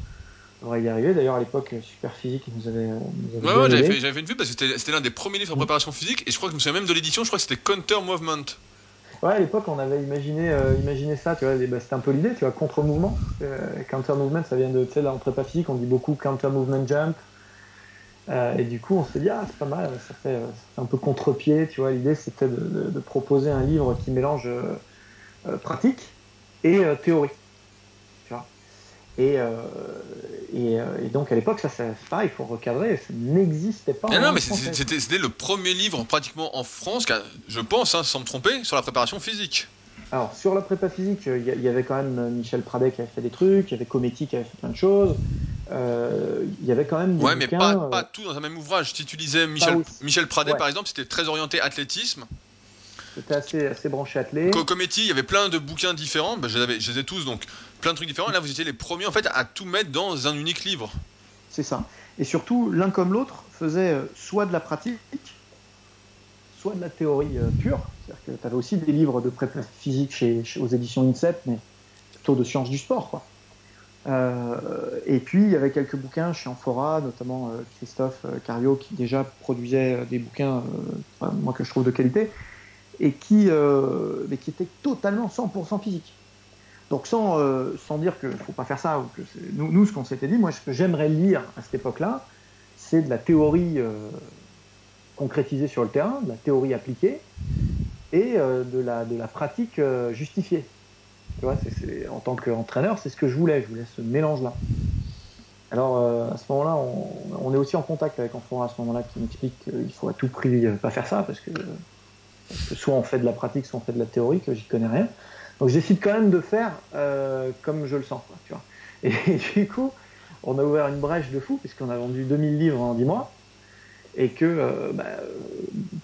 on va y arriver. D'ailleurs, à l'époque, Super Physique nous avait. Nous avait ouais, ouais j'avais fait, fait, une vue parce que c'était l'un des premiers livres en préparation physique et je crois que je me souviens même de l'édition, je crois que c'était Counter Movement. Ouais, à l'époque, on avait imaginé, euh, imaginé ça, tu vois, bah, c'était un peu l'idée, tu vois, contre-mouvement. Euh, counter movement, ça vient de, tu sais, là, en prépa physique, on dit beaucoup counter movement jump. Euh, et du coup, on s'est dit, ah, c'est pas mal, ça fait, ça fait un peu contre-pied, tu vois. L'idée, c'était de, de, de, proposer un livre qui mélange pratique et théorie. Tu vois Et, et, donc à l'époque, ça, c'est pareil, il faut recadrer, ça n'existait pas. non, mais c'était le premier livre pratiquement en France, je pense, hein, sans me tromper, sur la préparation physique. Alors, sur la prépa physique, il y, avait quand même Michel Pradet qui avait fait des trucs, il y avait Cometti qui avait fait plein de choses. Il y avait quand même des Ouais, mais pas, pas, tout dans un même ouvrage. Si tu lisais Michel, Michel Pradet, par exemple, c'était très orienté athlétisme. C'était assez, assez branché athlète. Cometti, il y avait plein de bouquins différents, bah, je, les je les ai tous, donc plein de trucs différents. Là, vous étiez les premiers en fait à tout mettre dans un unique livre. C'est ça. Et surtout, l'un comme l'autre faisait soit de la pratique, soit de la théorie pure. C'est-à-dire que tu avais aussi des livres de prépa physique chez, aux éditions INSEP, mais plutôt de sciences du sport. Quoi. Euh, et puis, il y avait quelques bouquins chez Amphora, notamment euh, Christophe euh, Cario, qui déjà produisait des bouquins, moi, que je trouve de qualité, et qui, mais qui étaient totalement 100% physiques. Donc, sans, sans dire qu'il ne faut pas faire ça, ou que nous, nous, ce qu'on s'était dit, moi, ce que j'aimerais lire à cette époque-là, c'est de la théorie concrétisée sur le terrain, de la théorie appliquée, et de, la, de la pratique justifiée. Tu vois, en tant qu'entraîneur, c'est ce que je voulais. Je voulais ce mélange-là. Alors, euh, à ce moment-là, on, est aussi en contact avec Enfant à ce moment-là qui m'explique qu'il faut à tout prix euh, pas faire ça parce que, soit on fait de la pratique, soit on fait de la théorie, que j'y connais rien. Donc, j'essaie quand même de faire euh, comme je le sens. vois. Et, *laughs* du coup, on a ouvert une brèche de fou puisqu'on a vendu 2000 livres en 10 mois et que, bah,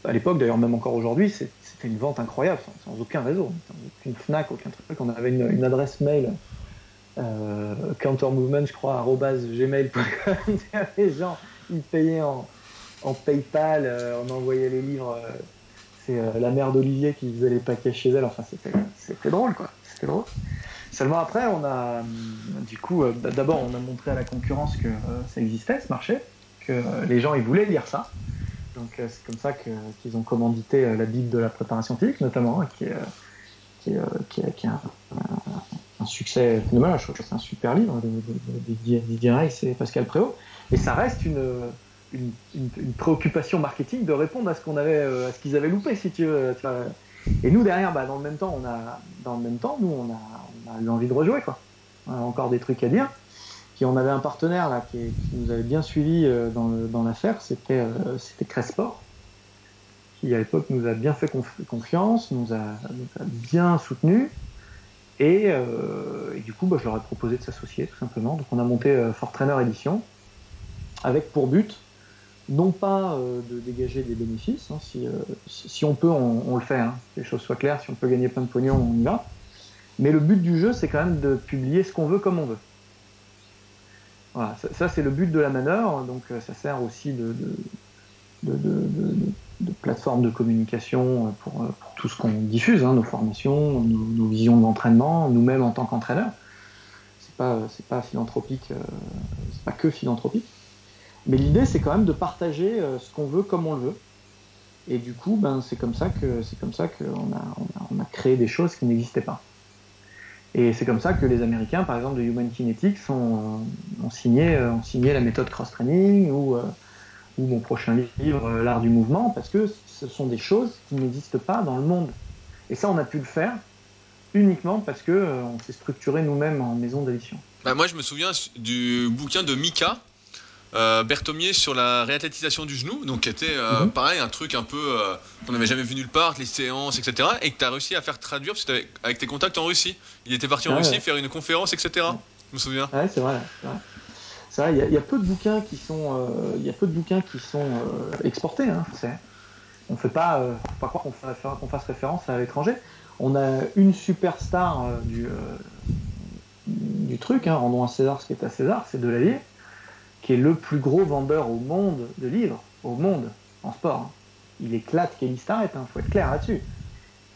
à l'époque, d'ailleurs même encore aujourd'hui, c'était une vente incroyable, sans, aucun réseau, sans aucune Fnac, aucun truc. On avait une, adresse mail euh, countermovement, je crois, gmail.com. *laughs* les gens, ils payaient en, PayPal, euh, on envoyait les livres. Euh, c'est euh, la mère d'Olivier qui faisait les paquets chez elle. Enfin, c'était drôle, quoi. C'était drôle. Seulement après, on a, du coup, d'abord, on a montré à la concurrence que ça existait, ce marché, que les gens, ils voulaient lire ça. Donc euh, c'est comme ça qu'ils ont commandité euh, la Bible de la préparation physique, notamment, hein, qui est, qui est, un, succès phénoménal. Je trouve que c'est un super livre de, Didier Reis et Pascal Préau. Et ça reste une, une, préoccupation marketing de répondre à ce qu'on avait, euh, à ce qu'ils avaient loupé, si tu veux. Et nous derrière, bah, dans le même temps, on a, dans le même temps, nous on a, on a eu envie de rejouer quoi. On a encore des trucs à dire on avait un partenaire là qui, nous avait bien suivi euh, dans l'affaire, c'était euh, c'était Cresport, qui à l'époque nous a bien fait confiance, nous a, bien soutenu. Euh, et, du coup, bah, je leur ai proposé de s'associer tout simplement. Donc on a monté Fort Trainer Edition avec pour but non pas de dégager des bénéfices, hein, si, on peut, on, le fait, hein, que les choses soient claires, si on peut gagner plein de pognon, on y va. Mais le but du jeu, c'est quand même de publier ce qu'on veut comme on veut. Voilà, ça, c'est le but de la manœuvre, donc euh, ça sert aussi de, plateforme de communication euh, pour, tout ce qu'on diffuse, hein, nos formations, nos, visions d'entraînement, nous-mêmes en tant qu'entraîneurs. C'est pas, pas philanthropique, euh, c'est pas que philanthropique. Mais l'idée, c'est quand même de partager ce qu'on veut comme on le veut. Et du coup, ben, c'est comme ça qu'on a, on a créé des choses qui n'existaient pas. Et c'est comme ça que les Américains, par exemple, de Human Kinetics, ont, ont signé, ont signé la méthode cross-training ou, euh, ou, mon prochain livre, euh, L'art du mouvement, parce que ce sont des choses qui n'existent pas dans le monde. Et ça, on a pu le faire uniquement parce que euh, on s'est structuré nous-mêmes en maison d'édition. Bah moi, je me souviens du bouquin de Mika, euh, Berthomier sur la réathlétisation du genou, donc qui était euh, mhm. pareil, un truc un peu euh, qu'on n'avait jamais vu nulle part, les séances, etc. Et que tu as réussi à faire traduire parce que avec tes contacts en Russie. Il était parti en ah Russie faire une conférence, etc. Je me souviens. Ouais, c'est vrai. C'est vrai, il y, a peu de bouquins qui sont, il y a peu de bouquins qui sont exportés. Hein, on fait pas, faut pas croire qu'on fasse référence à l'étranger. On a une superstar du, du truc, hein, rendons à César ce qui est à César, c'est de la vie qui est le plus gros vendeur au monde de livres, au monde, en sport. Hein. Il éclate Kelly Starrett, il hein, faut être clair là-dessus.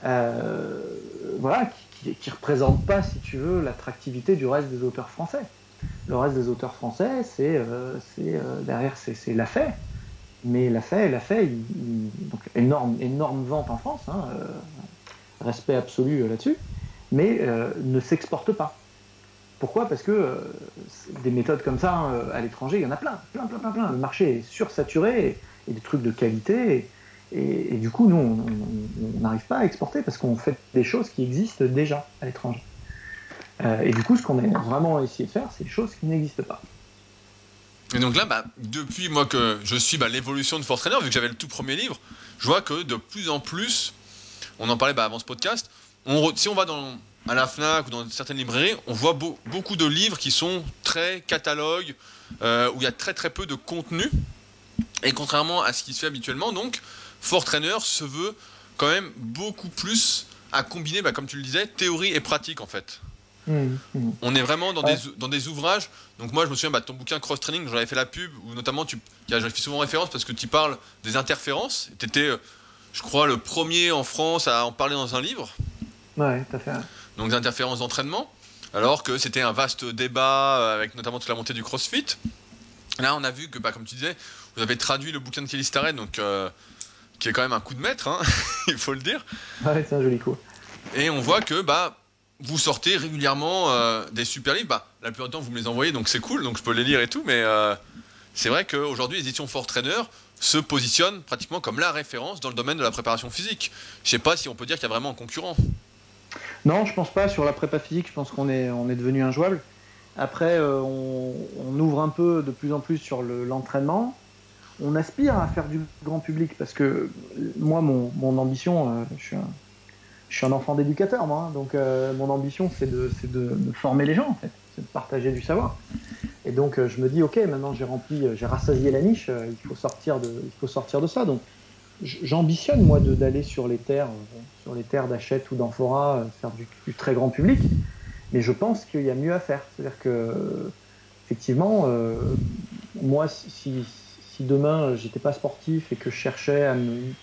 Euh, voilà, qui ne représente pas, si tu veux, l'attractivité du reste des auteurs français. Le reste des auteurs français, c'est euh, euh, derrière, c'est la fait. Mais la fait, la fait, donc énorme, énorme vente en France, hein, respect absolu là-dessus, mais ne s'exporte pas. Pourquoi? Parce que euh, des méthodes comme ça euh, à l'étranger, il y en a plein, plein, plein, plein, plein. Le marché est sursaturé et, des trucs de qualité. Et, du coup, nous, on n'arrive pas à exporter parce qu'on fait des choses qui existent déjà à l'étranger. et du coup, ce qu'on a vraiment essayé de faire, c'est des choses qui n'existent pas. Et donc là, bah, depuis moi que je suis bah, l'évolution de Force Trainer, vu que j'avais le tout premier livre, je vois que de plus en plus, on en parlait bah, avant ce podcast, si on va dans, à la FNAC ou dans certaines librairies, on voit beaucoup de livres qui sont très catalogues, euh, où il y a très très peu de contenu. Et contrairement à ce qui se fait habituellement, donc, Force Trainer se veut quand même beaucoup plus à combiner, bah, comme tu le disais, théorie et pratique en fait. Mmh, mmh. On est vraiment dans, des, dans des ouvrages. Donc, moi, je me souviens, bah, ton bouquin Cross Training, j'en avais fait la pub, où notamment, tu, j'avais fait souvent référence parce que tu parles des interférences. Tu étais, euh, je crois, le premier en France à en parler dans un livre. Ouais, tout à fait. Donc, des interférences d'entraînement. Alors que c'était un vaste débat euh, avec notamment toute la montée du CrossFit. Là, on a vu que, bah, comme tu disais, vous avez traduit le bouquin de Kelly Starrett, donc, euh, qui est quand même un coup de maître, hein, *laughs* il faut le dire. Ouais, c'est un joli coup. Et on voit que bah, vous sortez régulièrement euh, des super livres. Bah, la plupart du temps, vous me les envoyez, donc c'est cool, donc je peux les lire et tout. Mais euh, c'est vrai qu'aujourd'hui, les éditions Fort Trainer se positionnent pratiquement comme la référence dans le domaine de la préparation physique. Je sais pas si on peut dire qu'il y a vraiment un concurrent. Non, je pense pas. Sur la prépa physique, je pense qu'on est, on est devenu injouable. Après, euh, on, ouvre un peu de plus en plus sur l'entraînement. on aspire à faire du grand public parce que moi, mon, ambition, je suis un je suis un enfant d'éducateur, moi. Hein. donc, euh, mon ambition, c'est de, de, former les gens, en fait. C'est de partager du savoir. Et donc, euh, je me dis, OK, maintenant, j'ai rempli, euh, j'ai rassasié la niche, il, faut sortir de, il faut sortir de ça. Donc, j'ambitionne, moi, d'aller sur les terres, sur les terres d'Achète ou d'Amphora, faire du, très grand public. Mais je pense qu'il y a mieux à faire. C'est-à-dire que, effectivement, moi, si, si, demain, j'étais pas sportif et que je cherchais à me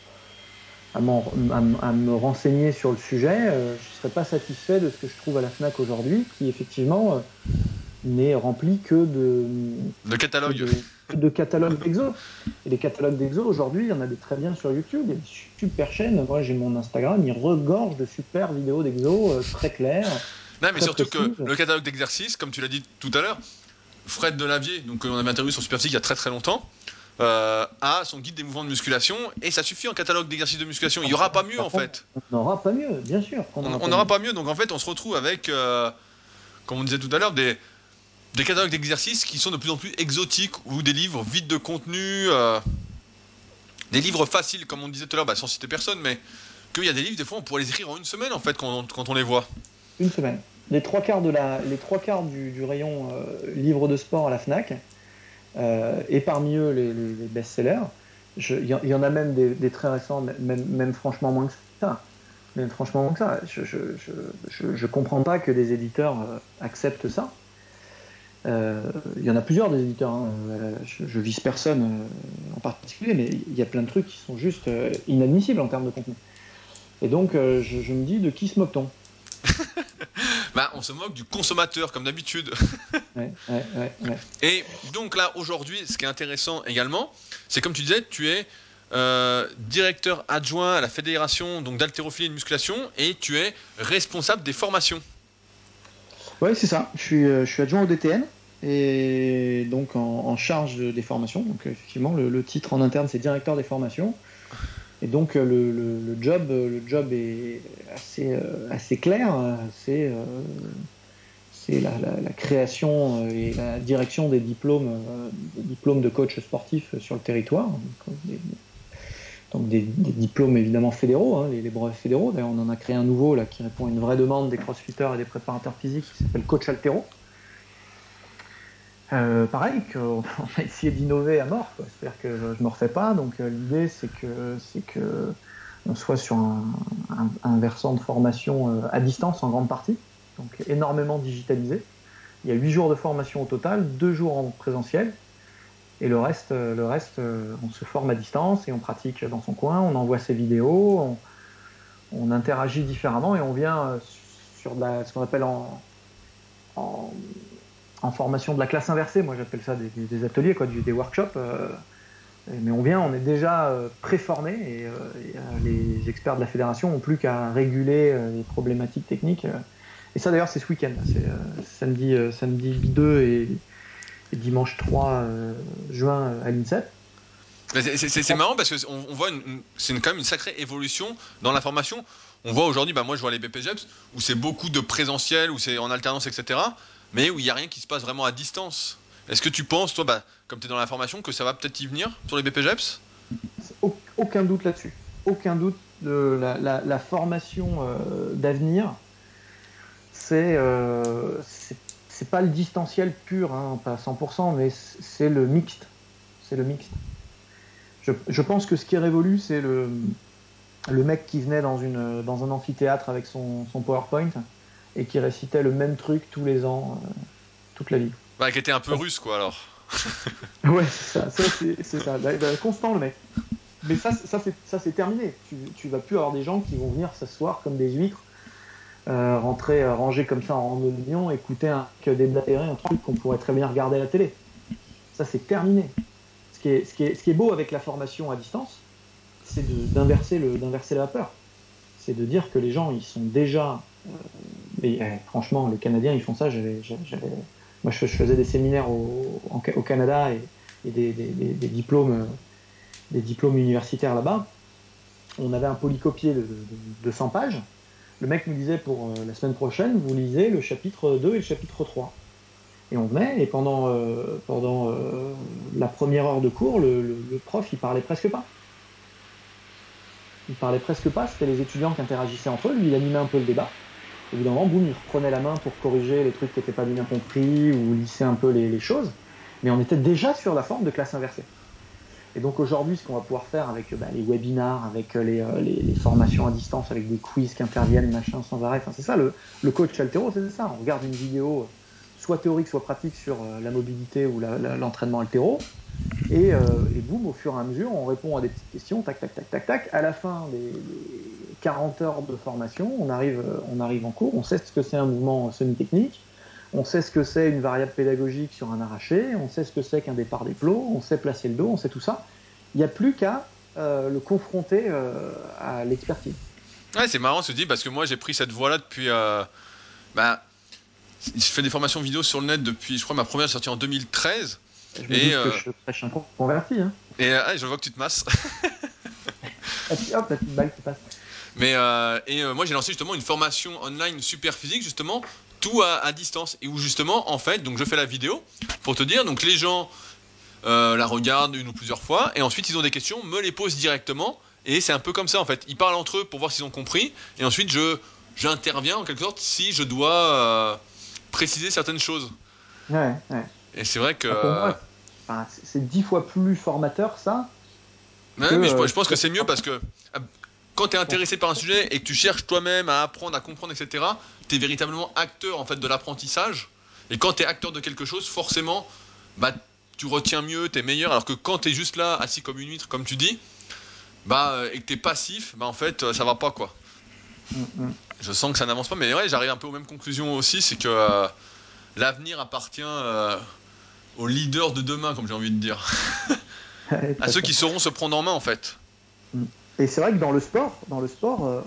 à, me renseigner sur le sujet, euh, je ne serais pas satisfait de ce que je trouve à la FNAC aujourd'hui, qui effectivement euh, n'est rempli que de, de catalogues. De, catalogues d'exo. Et les catalogues d'exo, aujourd'hui, il y en a des très bien sur YouTube. Il y a des super chaînes. Moi, j'ai mon Instagram, il regorge de super vidéos d'exo euh, très claires. Non, mais surtout que le catalogue d'exercices, comme tu l'as dit tout à l'heure, Fred Delavier, donc on avait interviewé sur Superphysique il y a très très longtemps, euh, a son guide des mouvements de musculation et ça suffit en catalogue d'exercices de musculation. Il n'y aura pas mieux en fait. On n'aura pas mieux, bien sûr. On n'aura pas, mieux. Donc en fait, on se retrouve avec, euh, comme on disait tout à l'heure, des, des catalogues d'exercices qui sont de plus en plus exotiques ou des livres vides de contenu. Euh, des livres faciles, comme on disait tout à l'heure, bah, sans citer personne, mais qu'il y a des livres, des fois, on pourrait les écrire en une semaine en fait quand, on les voit. Une semaine. Les trois quarts, de la, les trois quarts du, rayon livre de sport à la Fnac euh, et parmi eux les, best-sellers. Il y, en a même des, très récents, même, franchement moins que ça. Même franchement moins que ça. Je ne comprends pas que des éditeurs euh, acceptent ça. Euh, il y en a plusieurs des éditeurs. Hein. Je, vise personne en particulier, mais il y a plein de trucs qui sont juste inadmissibles en termes de contenu. Et donc, je, me dis, de qui se moque-t-on? *laughs* Bah, on se moque du consommateur, comme d'habitude. et donc là, aujourd'hui, ce qui est intéressant également, c'est comme tu disais, tu es euh, directeur adjoint à la fédération donc d'haltérophilie et de musculation, et tu es responsable des formations. Oui, c'est ça. Je suis, euh, je suis adjoint au DTN et donc en, charge des formations. Donc effectivement, le titre en interne, c'est directeur des formations. Et donc euh, le, job, le job est assez, euh, clair. C'est la, création et la direction des diplômes, diplômes de coach sportif sur le territoire. Donc, des, diplômes évidemment fédéraux, hein, les, brevets fédéraux. D'ailleurs, on en a créé un nouveau là qui répond à une vraie demande des crossfitters et des préparateurs physiques qui s'appelle Coach Altero. Euh, pareil, qu'on *laughs* a essayé d'innover à mort. C'est-à-dire que je ne me refais pas. Donc euh, l'idée, c'est que, c'est que on soit sur un, versant de formation euh, à distance en grande partie, donc énormément digitalisé. Il y a huit jours de formation au total, deux jours en présentiel, et le reste, le reste, on se forme à distance et on pratique dans son coin. On envoie ses vidéos, on, interagit différemment et on vient sur ce qu'on appelle en en formation de la classe inversée, moi j'appelle ça des, ateliers, quoi, des workshops. Euh, mais on vient, on est déjà euh, préformé et, euh, les experts de la fédération n'ont plus qu'à réguler les problématiques techniques. Et ça d'ailleurs c'est ce week-end, c'est samedi, samedi 2 et, dimanche 3 juin à l'INSEP. C'est marrant parce qu'on on voit c'est quand même une sacrée évolution dans la formation. on voit aujourd'hui, bah, moi je vois les BPGEPS, où c'est beaucoup de présentiel, où c'est en alternance, etc. Mais où il n'y a rien qui se passe vraiment à distance. Est-ce que tu penses, toi, bah, comme tu es dans la formation, que ça va peut-être y venir sur les BPGEPS? Aucun doute là-dessus. Aucun doute de la, formation euh, d'avenir. C'est euh, c'est pas le distanciel pur, hein, pas 100%, mais c'est le mixte. C'est le mixte. Je, pense que ce qui est révolu, c'est le, mec qui venait dans, une, dans un amphithéâtre avec son PowerPoint et qui récitait le même truc tous les ans, euh, toute la vie. Bah, qui était un peu russe, quoi, alors. *laughs* ouais, c'est ça, c'est ça. Bah, bah, constant, le mec. Mais ça, ça c'est terminé. Tu, tu vas plus avoir des gens qui vont venir s'asseoir comme des huîtres, euh, rentrer, euh, ranger comme ça en oignon, écouter un, que déblatérer un truc qu'on pourrait très bien regarder à la télé. Ça, c'est terminé. Ce qui est, ce, qui est, ce qui est beau avec la formation à distance, c'est d'inverser la vapeur. C'est de dire que les gens, ils sont déjà. Euh, franchement, les Canadiens, ils font ça. J'avais, moi, je, faisais des séminaires au, Canada et, des, des, diplômes, universitaires là-bas. On avait un polycopier de, de, 100 pages. Le mec nous disait pour euh, la semaine prochaine, vous lisez le chapitre 2 et le chapitre 3. Et on venait, et pendant, euh, pendant la première heure de cours, le, le, prof, il parlait presque pas il parlait presque pas, c'était les étudiants qui interagissaient entre eux, lui il animait un peu le débat. Au bout d'un moment, boum, il reprenait la main pour corriger les trucs qui n'étaient pas bien compris ou lisser un peu les, choses. Mais on était déjà sur la forme de classe inversée. Et donc aujourd'hui, ce qu'on va pouvoir faire avec bah, les webinars, avec euh, euh, les, formations à distance, avec des quiz qui interviennent, machin, sans arrêt, enfin, c'est ça le, coach altéro, c'est ça. On regarde une vidéo, soit théorique, soit pratique sur euh, la mobilité ou l'entraînement altéro, et, euh, boum, au fur et à mesure, on répond à des petites questions, tac, tac, tac, tac, tac. À la fin 40 heures de formation, on arrive, on arrive en cours, on sait ce que c'est un mouvement semi-technique, on sait ce que c'est une variable pédagogique sur un arraché, on sait ce que c'est qu'un départ des plots, on sait placer le dos, on sait tout ça. Il n'y a plus qu'à euh, le confronter euh, à l'expertise. Ouais, c'est marrant tu dis, parce que moi j'ai pris cette voie-là depuis. bah, je fais des formations vidéo sur le net depuis, je crois, ma première sortie en 2013. Je et euh... que je prêche un converti. Hein. Et euh, je vois que tu te masses. *laughs* hop, la petite balle qui passe. Mais euh, et euh, moi j'ai lancé justement une formation online super physique justement tout à, à, distance et où justement en fait donc je fais la vidéo pour te dire donc les gens euh, la regardent une ou plusieurs fois et ensuite ils ont des questions me les posent directement et c'est un peu comme ça en fait ils parlent entre eux pour voir s'ils ont compris et ensuite je j'interviens en quelque sorte si je dois préciser certaines choses. Ouais, ouais. Et c'est vrai que. Ah, c'est dix fois plus formateur, ça. Ouais, mais je, je, pense que c'est mieux parce que quand tu es intéressé par un sujet et que tu cherches toi-même à apprendre, à comprendre, etc., tu es véritablement acteur en fait de l'apprentissage. Et quand tu es acteur de quelque chose, forcément, bah, tu retiens mieux, tu es meilleur. Alors que quand tu es juste là, assis comme une huître, comme tu dis, bah, euh, et que tu es passif, bah, en fait, euh, ça va pas quoi. Mm -hmm. Je sens que ça n'avance pas, mais ouais, j'arrive un peu aux mêmes conclusions aussi, c'est que euh, l'avenir appartient euh, aux leaders de demain, comme j'ai envie de dire. *laughs* à ceux qui sauront se prendre en main, en fait. Mm. Et c'est vrai que dans le sport, dans le sport, euh,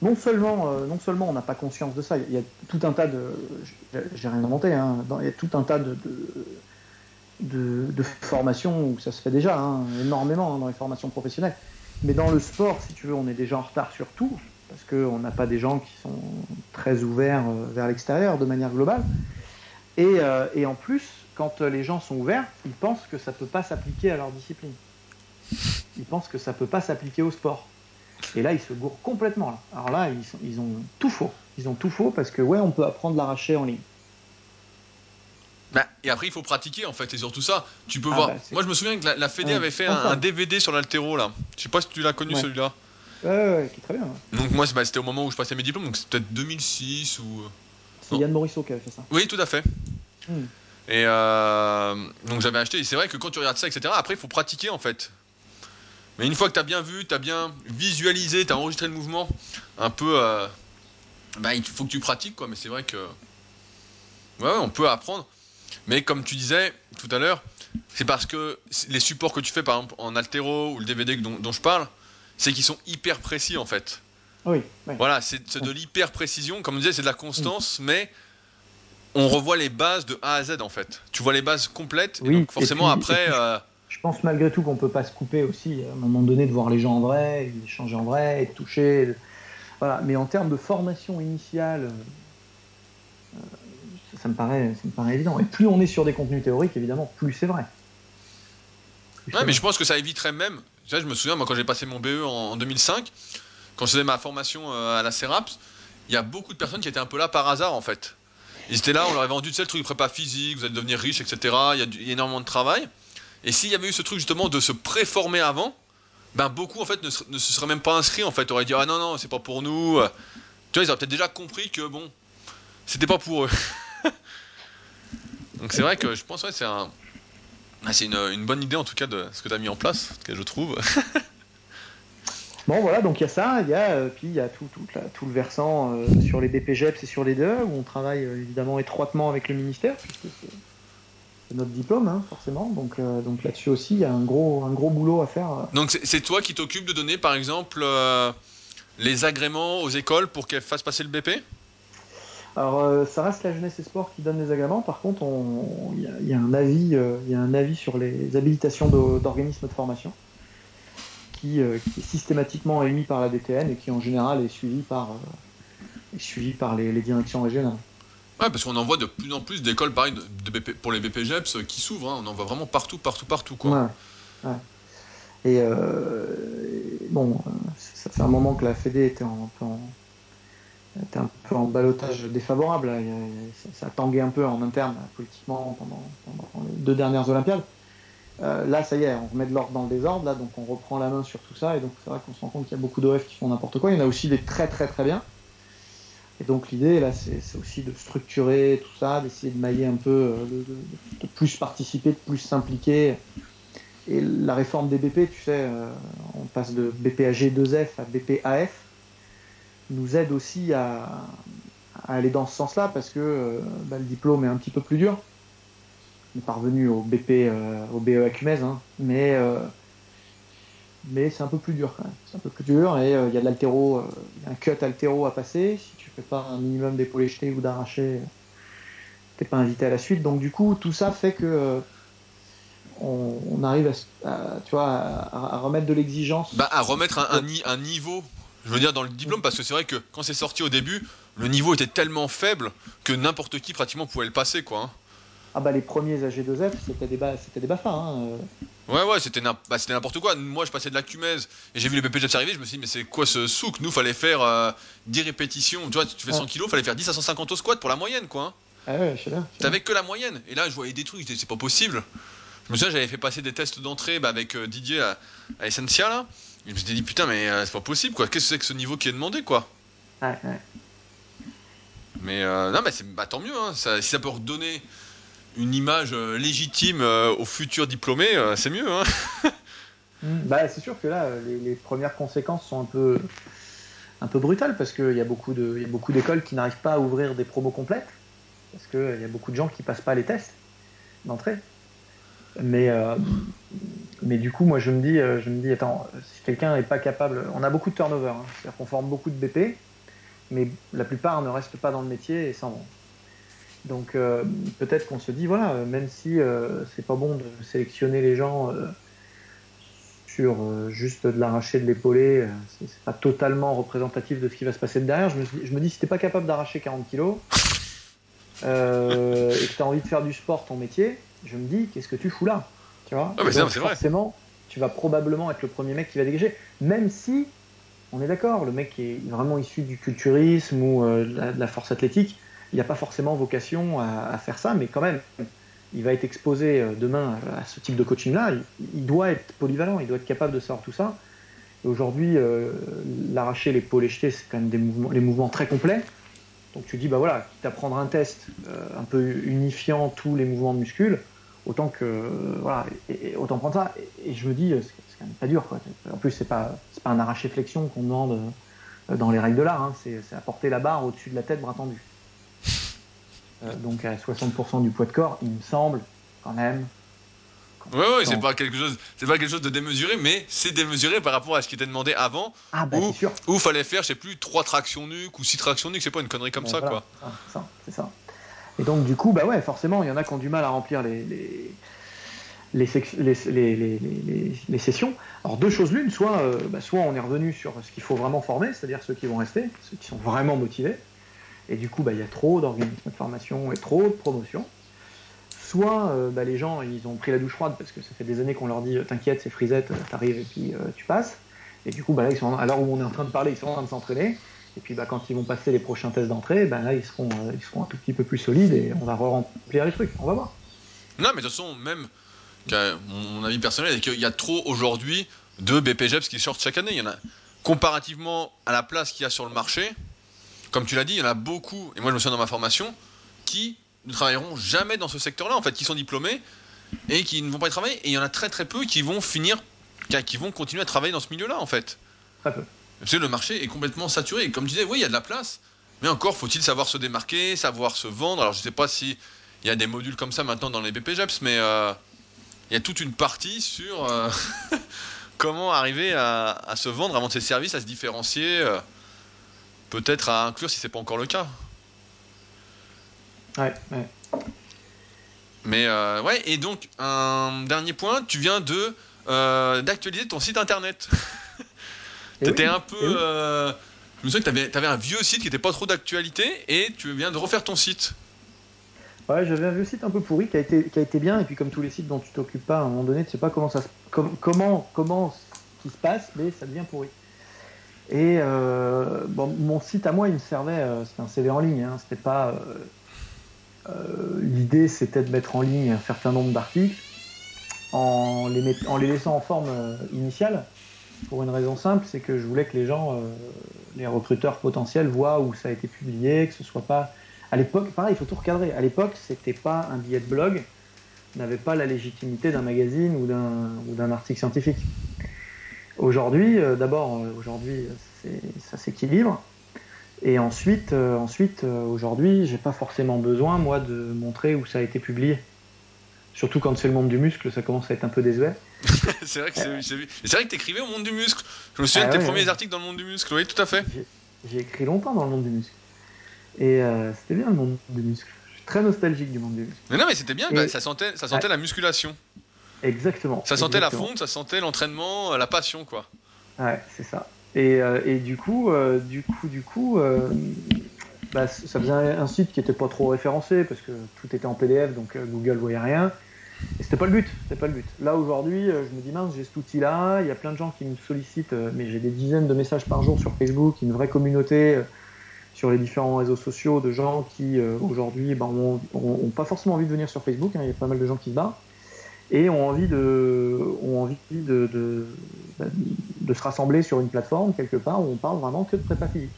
non seulement, euh, non seulement on n'a pas conscience de ça, il y a tout un tas de, j'ai rien inventé, hein, il y a tout un tas de, de, formations où ça se fait déjà, hein, énormément hein, dans les formations professionnelles. Mais dans le sport, si tu veux, on est déjà en retard sur tout, parce qu'on n'a pas des gens qui sont très ouverts euh, vers l'extérieur de manière globale. Et, et, en plus, quand les gens sont ouverts, ils pensent que ça ne peut pas s'appliquer à leur discipline. Ils pensent que ça ne peut pas s'appliquer au sport. Et là, ils se gourrent complètement. Là. Alors là, ils, sont, ils, ont tout faux. Ils ont tout faux parce que, ouais, on peut apprendre l'arracher en ligne. Bah, et après, il faut pratiquer en fait, et surtout ça. Tu peux ah voir. Bah, Moi, je me souviens que la, la Fédé ouais, avait fait un, un, DVD sur l'altéro là. Je sais pas si tu l'as connu ouais. celui-là. Ouais, ouais, qui est très bien. Donc, moi, bah, c'était au moment où je passais mes diplômes, donc c'est peut-être 2006 ou. C'est Yann Morisseau qui avait fait ça. Oui, tout à fait. Hmm. Et euh, donc j'avais acheté, et c'est vrai que quand tu regardes ça, etc., après il faut pratiquer en fait. Mais une fois que tu as bien vu, tu as bien visualisé, tu as enregistré le mouvement, un peu. Euh, bah, il faut que tu pratiques quoi, mais c'est vrai que. Ouais, on peut apprendre. Mais comme tu disais tout à l'heure, c'est parce que les supports que tu fais par exemple en altéro ou le DVD dont, dont je parle, c'est qu'ils sont hyper précis en fait. Oui. oui. Voilà, c'est de l'hyper précision. Comme on disait, c'est de la constance, oui. mais on revoit les bases de A à Z en fait. Tu vois les bases complètes. Oui, et donc forcément et puis, après. Et euh... Je pense malgré tout qu'on peut pas se couper aussi à un moment donné de voir les gens en vrai, d'échanger en vrai, de toucher. Voilà, mais en termes de formation initiale, ça, me paraît, ça me paraît évident. Et plus on est sur des contenus théoriques, évidemment, plus c'est vrai. ouais, mais je pense que ça éviterait même. je me souviens, moi, quand j'ai passé mon BE en, 2005, quand je faisais ma formation à la CERAPS, il y a beaucoup de personnes qui étaient un peu là par hasard, en fait. Ils étaient là, on leur avait vendu, tu sais, le truc prépa physique, vous allez devenir riche, etc. Il y a énormément de travail. Et s'il y avait eu ce truc justement de se préformer avant, ben beaucoup en fait ne se, seraient même pas inscrits en fait, auraient dit ah non non c'est pas pour nous. Tu vois ils auraient peut-être déjà compris que bon c'était pas pour eux. *laughs* Donc c'est vrai que je pense ouais c'est c'est une, bonne idée en tout cas de ce que tu as mis en place, que je trouve. *laughs* bon voilà donc il y a ça, il y a euh, puis il y a tout, tout, le versant euh, sur les BPGEPS et sur les deux où on travaille euh, évidemment étroitement avec le ministère puisque notre diplôme, hein, forcément. Donc, euh, donc là-dessus aussi, il y a un gros, un gros boulot à faire. Euh. Donc c'est toi qui t'occupes de donner, par exemple, euh, les agréments aux écoles pour qu'elles fassent passer le BP alors, ça reste la jeunesse et sport qui donne les agréments. Par contre, il y, a un avis, il y a un avis sur les habilitations d'organismes de, formation qui, est systématiquement émis par la DTN et qui en général est suivi par, suivi par les directions régionales. Ouais, parce qu'on en voit de plus en plus d'écoles pareil pour les BPGEPS qui s'ouvrent. Hein. On en voit vraiment partout, partout, partout. Quoi. Et euh, bon, ça fait un moment que la Fédé était, était un peu en balotage défavorable. Ça, a tangué un peu en interne, politiquement, pendant, les deux dernières Olympiades. Euh, là, ça y est, on remet de l'ordre dans le désordre, là, donc on reprend la main sur tout ça, et donc c'est vrai qu'on se rend compte qu'il y a beaucoup d'OF qui font n'importe quoi. Il y en a aussi des très très très bien. Et donc l'idée là, c'est aussi de structurer tout ça, d'essayer de mailler un peu, euh, de, plus participer, de plus s'impliquer. Et la réforme des BP, tu sais, euh, on passe de BPAG 2F à BPAF, nous aide aussi à, aller dans ce sens-là parce que euh, bah, le diplôme est un petit peu plus dur. On est parvenu au BP, au BE à hein, mais mais c'est un peu plus dur quand même. C'est un peu plus dur et il y a de l'altéro, un cut altéro à passer. Si fais pas un minimum d'épaulé jeté ou d'arraché, t'es pas invité à la suite. Donc du coup, tout ça fait que euh, on, arrive à, tu vois, à, remettre de l'exigence. Bah, à remettre un, un, niveau, je veux dire, dans le diplôme, parce que c'est vrai que quand c'est sorti au début, le niveau était tellement faible que n'importe qui pratiquement pouvait le passer, quoi. Hein. Ah bah les premiers AG2F, c'était des, c'était des BAFA. Hein. Euh. Ouais, ouais, c'était bah, n'importe quoi. Moi, je passais de la cumèse et j'ai vu les BPJEPS arriver. Je me suis dit, mais c'est quoi ce souk? Nous, fallait faire 10 euh, répétitions. Tu vois, tu fais 100 kilos, fallait faire 10 à 150 au squat pour la moyenne, quoi. Hein. Ah ouais, je sais bien. T'avais que la moyenne. Et là, je voyais des trucs, c'est pas possible. Je me souviens, j'avais fait passer des tests d'entrée bah, avec euh, Didier à, à Essentia, là. Et je me suis dit, putain, mais euh, c'est pas possible, quoi. Qu'est-ce que c'est que ce niveau qui est demandé, quoi? Ouais, ouais. Mais non, mais c'est bah, tant mieux, hein. si ça peut redonner une image euh, légitime euh, aux futurs diplômés, euh, c'est mieux. Hein *laughs* bah, c'est sûr que là, les, premières conséquences sont un peu, un peu brutales parce qu'il y a beaucoup d'écoles qui n'arrivent pas à ouvrir des promos complètes parce qu'il y a beaucoup de gens qui passent pas les tests d'entrée. Mais, mais du coup, moi, je me dis, je me dis attends, si quelqu'un n'est pas capable, on a beaucoup de turnover, hein. c'est-à-dire qu'on forme beaucoup de BP, mais la plupart ne restent pas dans le métier et s'en vont. Donc euh, peut-être qu'on se dit, voilà, même si euh, c'est pas bon de sélectionner les gens euh, sur juste de l'arracher, de l'épauler, c'est pas totalement représentatif de ce qui va se passer derrière. Je me, je me dis, si t'es pas capable d'arracher 40 kilos et que tu as envie de faire du sport ton métier, je me dis, qu'est-ce que tu fous là? Tu vois? Ah, Forcément, tu vas probablement être le premier mec qui va dégager, même si on est d'accord, le mec est vraiment issu du culturisme ou de la force athlétique il n'a pas forcément vocation à, faire ça, mais quand même, il va être exposé euh, demain à ce type de coaching-là. Il, doit être polyvalent, il doit être capable de savoir tout ça. Aujourd'hui, euh, l'arracher, l'épaule jeter, c'est quand même des mouvements, les mouvements très complets. Donc tu dis, bah voilà, quitte à prendre un test euh, un peu unifiant tous les mouvements de muscles, autant que voilà, et, autant prendre ça. Et, je me dis, c'est quand même pas dur. Quoi. En plus, c'est pas pas un arraché flexion qu'on demande dans les règles de l'art. Hein. C'est apporter la barre au-dessus de la tête, bras tendu. Euh, donc à 60% du poids de corps, il me semble quand même. Oui, ouais, c'est pas quelque chose, c'est pas quelque chose de démesuré, mais c'est démesuré par rapport à ce qui était demandé avant, ah, bah, où, il fallait faire, je sais plus, 3 tractions nuques ou 6 tractions nuques, c'est pas une connerie comme ça, quoi. C'est ça, Et donc du coup, bah ouais, forcément, il y en a qui ont du mal à remplir les, les, sessions. Alors deux choses l'une, soit, bah, soit on est revenu sur ce qu'il faut vraiment former, c'est-à-dire ceux qui vont rester, ceux qui sont vraiment motivés, et du coup bah, il y a trop d'organismes de formation et trop de promotion. Soit bah, les gens ils ont pris la douche froide parce que ça fait des années qu'on leur dit t'inquiète c'est frisette, t'arrives et puis tu passes. Et du coup bah, là ils sont à l'heure où on est en train de parler, ils sont en train de s'entraîner. Et puis bah, quand ils vont passer les prochains tests d'entrée, bah, là ils seront, ils seront un tout petit peu plus solides et on va remplir les trucs. On va voir. Non mais de toute façon même mon avis personnel, c'est qu'il y a trop aujourd'hui de BPGEPS qui sortent chaque année. Comparativement à la place qu'il y a sur le marché. Comme tu l'as dit, il y en a beaucoup, et moi je me souviens dans ma formation, qui ne travailleront jamais dans ce secteur-là, en fait, qui sont diplômés et qui ne vont pas y travailler. Et il y en a très très peu qui vont finir, qui vont continuer à travailler dans ce milieu-là, en fait. Très peu. Parce que le marché est complètement saturé. Et comme tu disais, oui, il y a de la place, mais encore faut-il savoir se démarquer, savoir se vendre? Alors je ne sais pas si il y a des modules comme ça maintenant dans les BPGEPS, mais euh, il y a toute une partie sur euh, *laughs* comment arriver à, se vendre, à vendre ses services, à se différencier, euh, peut-être à inclure si c'est pas encore le cas. Ouais, ouais. Mais euh, ouais, et donc un dernier point, tu viens de d'actualiser ton site internet. *laughs* tu étais un peu. je me souviens que tu avais, un vieux site qui n'était pas trop d'actualité et tu viens de refaire ton site. Ouais, j'avais un vieux site un peu pourri qui a été, qui a été bien, et puis comme tous les sites dont tu t'occupes pas, à un moment donné, tu sais pas comment ça se, comment, comment ce qui se passe, mais ça devient pourri. Et euh, mon site à moi, il me servait, euh, c'était un CV en ligne, hein, c'était pas. Euh, l'idée, c'était de mettre en ligne un certain nombre d'articles en les, en les laissant en forme initiale, pour une raison simple, c'est que je voulais que les gens, les recruteurs potentiels, voient où ça a été publié, que ce soit pas à l'époque, pareil, il faut tout recadrer. À l'époque, c'était pas un billet de blog, n'avait pas la légitimité d'un magazine ou d'un article scientifique. Aujourd'hui, euh, d'abord, euh, aujourd'hui, ça s'équilibre. Et ensuite, euh, ensuite aujourd'hui, j'ai pas forcément besoin, moi, de montrer où ça a été publié. Surtout quand c'est le monde du muscle, ça commence à être un peu désuet. *laughs* c'est vrai que c'est vrai que t'écrivais au monde du muscle. Je me souviens de ah tes premiers articles dans le monde du muscle. Oui, tout à fait. J'ai écrit longtemps dans le monde du muscle. Et euh, c'était bien le monde du muscle. Je suis très nostalgique du monde du muscle. Mais non, mais c'était bien, bah, ça sentait, ça sentait la musculation. Exactement. Ça sentait la fonte, ça sentait l'entraînement, euh, la passion, quoi. Ouais, c'est ça. Et, euh, et, du coup, du coup, du coup, bah, ça faisait un, site qui était pas trop référencé parce que tout était en PDF, donc Google voyait rien. Et c'était pas le but, c'était pas le but. Là aujourd'hui, je me dis mince, j'ai cet outil-là, il y a plein de gens qui me sollicitent, mais j'ai des dizaines de messages par jour sur Facebook, une vraie communauté sur les différents réseaux sociaux de gens qui euh, aujourd'hui ben, ont, pas forcément envie de venir sur Facebook, hein, il y a pas mal de gens qui se barrent, et ont envie de, envie de, se rassembler sur une plateforme quelque part où on parle vraiment que de prépa physique.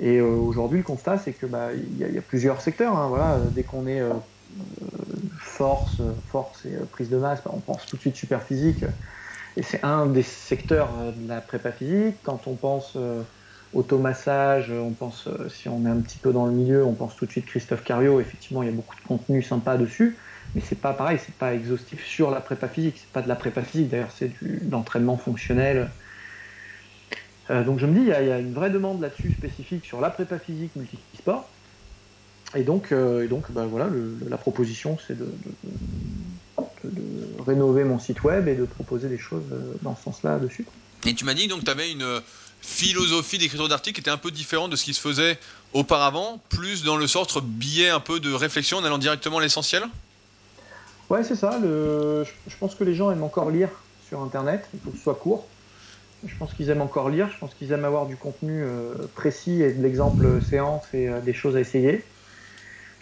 Et euh, aujourd'hui, le constat, c'est que bah, il y, a plusieurs secteurs. Hein, voilà, dès qu'on est euh, force, force et prise de masse, bah, on pense tout de suite super physique. Et c'est un des secteurs de la prépa physique. Quand on pense automassage, on pense, euh, si on est un petit peu dans le milieu, on pense tout de suite Christophe Cario. Effectivement, il y a beaucoup de contenu sympa dessus, mais c'est pas pareil, c'est pas exhaustif sur la prépa physique. C'est pas de la prépa physique, d'ailleurs, c'est de l'entraînement fonctionnel. Euh, donc je me dis, il y, a, une vraie demande là-dessus spécifique sur la prépa physique multisport. Et donc, euh, et donc bah, voilà, la proposition, c'est de, rénover mon site web et de proposer des choses dans ce sens-là dessus. Et tu m'as dit donc tu avais une, philosophie d'écriture d'article était un peu différente de ce qui se faisait auparavant, plus dans le sort biais un peu de réflexion en allant directement à l'essentiel? Ouais, c'est ça. Le... Je pense que les gens aiment encore lire sur Internet. Il faut que ce soit court. Je pense qu'ils aiment encore lire. Je pense qu'ils aiment avoir du contenu euh, précis et de l'exemple séance et euh, des choses à essayer.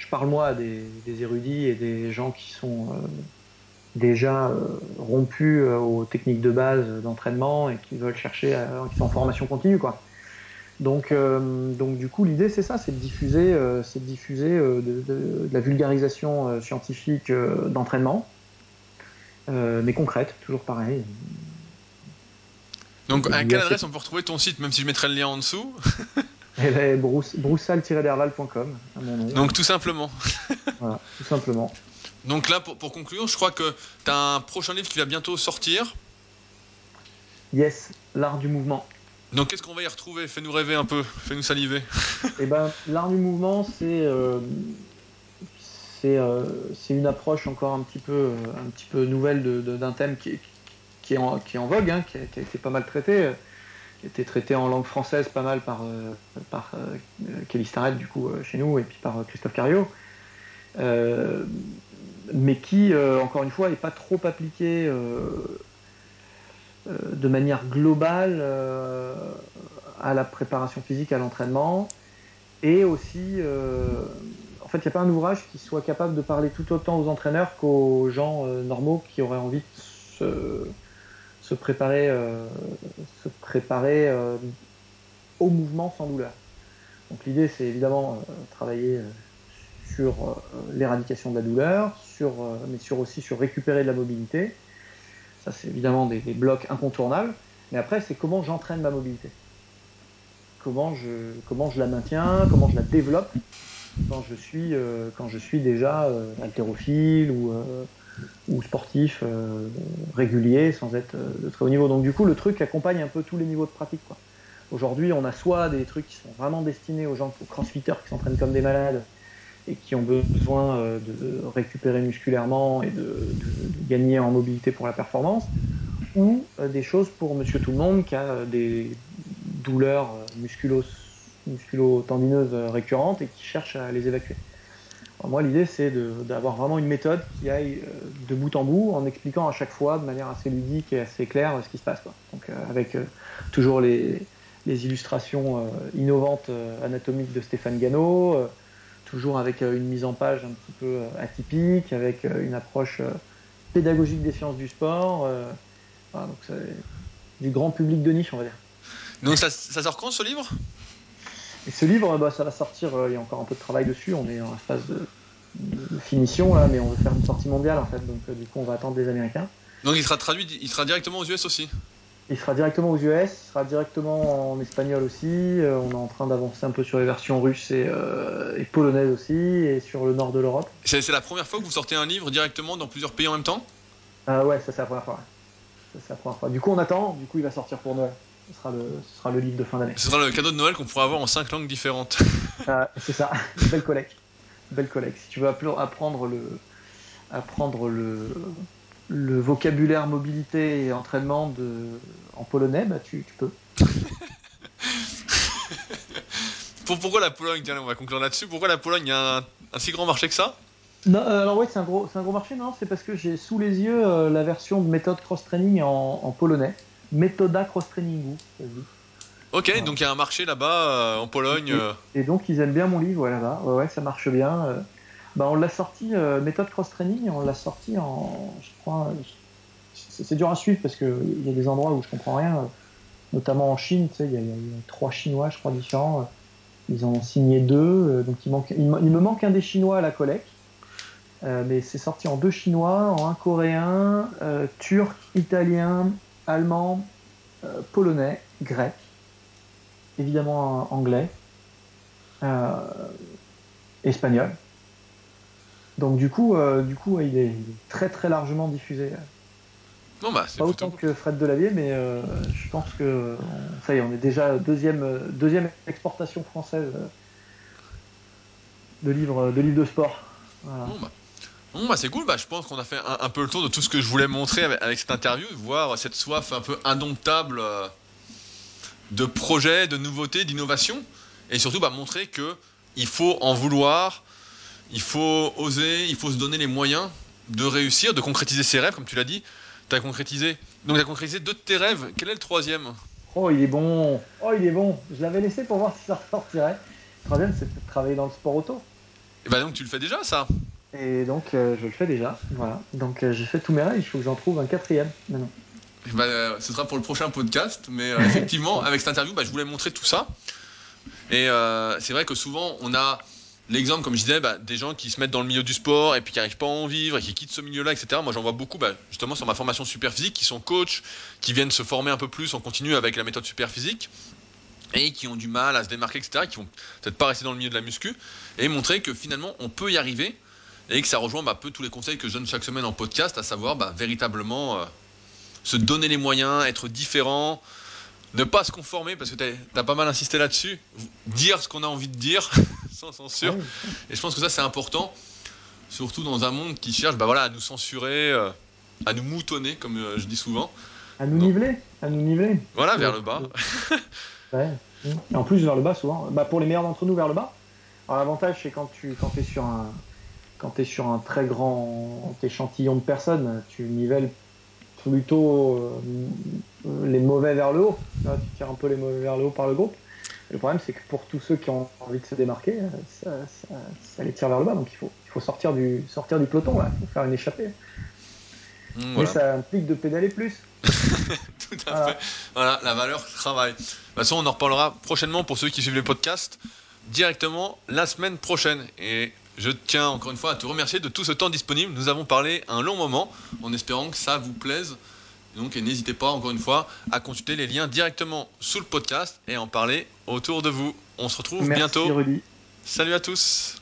Je parle moi des, érudits et des gens qui sont euh, déjà euh, rompus euh, aux techniques de base d'entraînement et qui veulent chercher, qui sont en formation continue, quoi. Donc, euh, donc du coup, l'idée c'est ça, c'est de diffuser, c'est de diffuser de, la vulgarisation scientifique d'entraînement, mais concrète, toujours pareil. Donc, à quelle adresse on peut retrouver ton site, même si je mettrai le lien en dessous eh ben, broussal-derval.com, Donc, tout simplement. *laughs* voilà, tout simplement. Donc là, pour, conclure, je crois que tu as un prochain livre qui va bientôt sortir. Yes, l'art du mouvement. Donc qu'est-ce qu'on va y retrouver? Fais-nous rêver un peu, fais-nous saliver. *laughs* Eh ben, l'art du mouvement, c'est euh, c'est une approche encore un petit peu, un petit peu nouvelle d'un thème qui est, qui est, en, qui est en vogue, hein, qui, a, été pas mal traité, qui a été traité en langue française pas mal par, par Kelly Starrett, du coup, chez nous, et puis par Christophe Cario. mais qui, encore une fois, n'est pas trop appliqué de manière globale à la préparation physique, à l'entraînement, et aussi, euh, en fait, il n'y a pas un ouvrage qui soit capable de parler tout autant aux entraîneurs qu'aux gens euh, normaux qui auraient envie de se, préparer, euh, se préparer au mouvement sans douleur. Donc l'idée, c'est évidemment travailler sur l'éradication de la douleur, mais sur aussi sur récupérer de la mobilité. Ça, c'est évidemment des, blocs incontournables. Mais après, c'est comment j'entraîne ma mobilité comment je, comment je la maintiens, comment je la développe quand je suis, euh, quand je suis déjà euh, haltérophile ou, euh, ou sportif régulier sans être de très haut niveau. Donc du coup, le truc accompagne un peu tous les niveaux de pratique. Aujourd'hui, on a soit des trucs qui sont vraiment destinés aux gens, aux crossfitters qui s'entraînent comme des malades et qui ont besoin de récupérer musculairement et de, gagner en mobilité pour la performance, ou des choses pour monsieur tout le monde qui a des, douleurs musculo, musculo-tendineuses récurrentes et qui cherchent à les évacuer. Moi, l'idée, c'est d'avoir vraiment une méthode qui aille euh, de bout en bout en expliquant à chaque fois de manière assez ludique et assez claire ce qui se passe. Quoi. Donc, euh, avec euh, toujours les, les illustrations innovantes anatomiques de Stéphane Gano, toujours avec une mise en page un petit peu atypique, avec une approche pédagogique des sciences du sport. Voilà, donc c'est du grand public de niche, on va dire. Donc ça, ça sort quand ce livre? Et ce livre, bah, ça va sortir, euh, il y a encore un peu de travail dessus, on est en phase de, de, finition là, mais on veut faire une sortie mondiale en fait, donc euh, du coup on va attendre des Américains. Donc il sera traduit, il sera directement aux US aussi? Il sera directement aux US, il sera directement en espagnol aussi, euh, on est en train d'avancer un peu sur les versions russes et, euh, et polonaises aussi, et sur le nord de l'Europe. C'est la première fois que vous sortez un livre directement dans plusieurs pays en même temps? Euh, Ouais, ça c'est la première fois. Ça, la première fois. Du coup on attend, du coup il va sortir pour Noël. Ce sera, le, ce sera le livre de fin d'année. Ce sera le cadeau de Noël qu'on pourra avoir en cinq langues différentes. Euh, *laughs* c'est ça, belle collecte. Belle collecte. Si tu veux apprendre le, apprendre le, le vocabulaire mobilité et entraînement de, en polonais, bah tu, tu peux. *laughs* Pour, pourquoi la Pologne Tiens, on va conclure là-dessus. Pourquoi la Pologne Il y a un, un, si grand marché que ça? Non, euh, alors oui, c'est un gros, c'est un gros marché. Non, c'est parce que j'ai sous les yeux euh, la version de méthode cross training en, en polonais. Metoda Cross Training. Ok, voilà. donc il y a un marché là-bas euh, en Pologne. Et, et, donc ils aiment bien mon livre ouais, là-bas. Ouais, ouais, ça marche bien. Euh, bah, on l'a sorti, euh, méthode cross training, on l'a sorti en, je crois, c'est dur à suivre parce qu'il y a des endroits où je comprends rien, notamment en Chine, tu sais, il y, a, trois Chinois, je crois, différents. Ils en ont signé deux, euh, donc il, me manque un des Chinois à la collecte. Euh, mais c'est sorti en deux chinois, en un coréen, euh, turc, italien, allemand, euh, polonais, grec, évidemment anglais, euh, espagnol. Donc du coup, euh, du coup, il est, il est, très très largement diffusé. Non, bah, Pas autant que Fred Delavier, mais euh, je pense que ça y est, on est déjà deuxième deuxième exportation française de livres de livres de sport. Voilà. Bon, bah. Bon, bah c'est cool, bah, je pense qu'on a fait un, un, peu le tour de tout ce que je voulais montrer avec, avec cette interview, voir cette soif un peu indomptable euh, de projets, de nouveautés, d'innovation, et surtout bah, montrer que il faut en vouloir, il faut oser, il faut se donner les moyens de réussir, de concrétiser ses rêves, comme tu l'as dit. Tu as concrétisé, donc tu as concrétisé deux de tes rêves. Quel est le troisième? Oh, il est bon. Oh, il est bon. Je l'avais laissé pour voir si ça ressortirait. Le troisième, c'est de travailler dans le sport auto. Et bah donc tu le fais déjà, ça? Et donc, euh, je le fais déjà. Voilà. Donc, euh, j'ai fait tous mes rêves. Il faut que j'en trouve un quatrième maintenant. Bah, euh, ce sera pour le prochain podcast. Mais effectivement, *laughs* avec cette interview, bah, je voulais montrer tout ça. Et c'est vrai que souvent, on a l'exemple, comme je disais, bah, des gens qui se mettent dans le milieu du sport et puis qui n'arrivent pas à en vivre et qui quittent ce milieu-là, etc. Moi, j'en vois beaucoup, justement, sur ma formation super physique, qui sont coachs, qui viennent se former un peu plus en continu avec la méthode super physique et qui ont du mal à se démarquer, etc., qui vont peut-être pas rester dans le milieu de la muscu, et montrer que finalement, on peut y arriver et que ça rejoint bah, un peu tous les conseils que je donne chaque semaine en podcast, à savoir bah, véritablement euh, se donner les moyens, être différent, ne pas se conformer, parce que tu as, as, pas mal insisté là-dessus, dire ce qu'on a envie de dire, *laughs* sans censure. Et je pense que ça, c'est important. surtout dans un monde qui cherche bah, voilà, à nous censurer, euh, à nous moutonner, comme euh, je dis souvent. À nous niveler, à nous niveler. Voilà, vers le bas. *laughs* ouais. Et en plus, vers le bas, souvent. Bah, pour les meilleurs d'entre nous, vers le bas. Alors, l'avantage, c'est quand tu quand es sur un quand es sur un très grand échantillon de personnes, tu nivelles plutôt euh, les mauvais vers le haut. tu tires un peu les mauvais vers le haut par le groupe. Le problème, c'est que pour tous ceux qui ont envie de se démarquer, ça, ça, les tire vers le bas. Donc il faut, il faut sortir, du, sortir du peloton, il faut faire une échappée. Mmh, Mais ça implique de pédaler plus. *laughs* Tout à voilà. fait. Voilà, la valeur travail. De toute façon, on en reparlera prochainement pour ceux qui suivent les podcasts directement la semaine prochaine. Et je tiens encore une fois à te remercier de tout ce temps disponible. Nous avons parlé un long moment en espérant que ça vous plaise. Donc n'hésitez pas encore une fois à consulter les liens directement sous le podcast et en parler autour de vous. On se retrouve Merci, bientôt. Rudy. Salut à tous.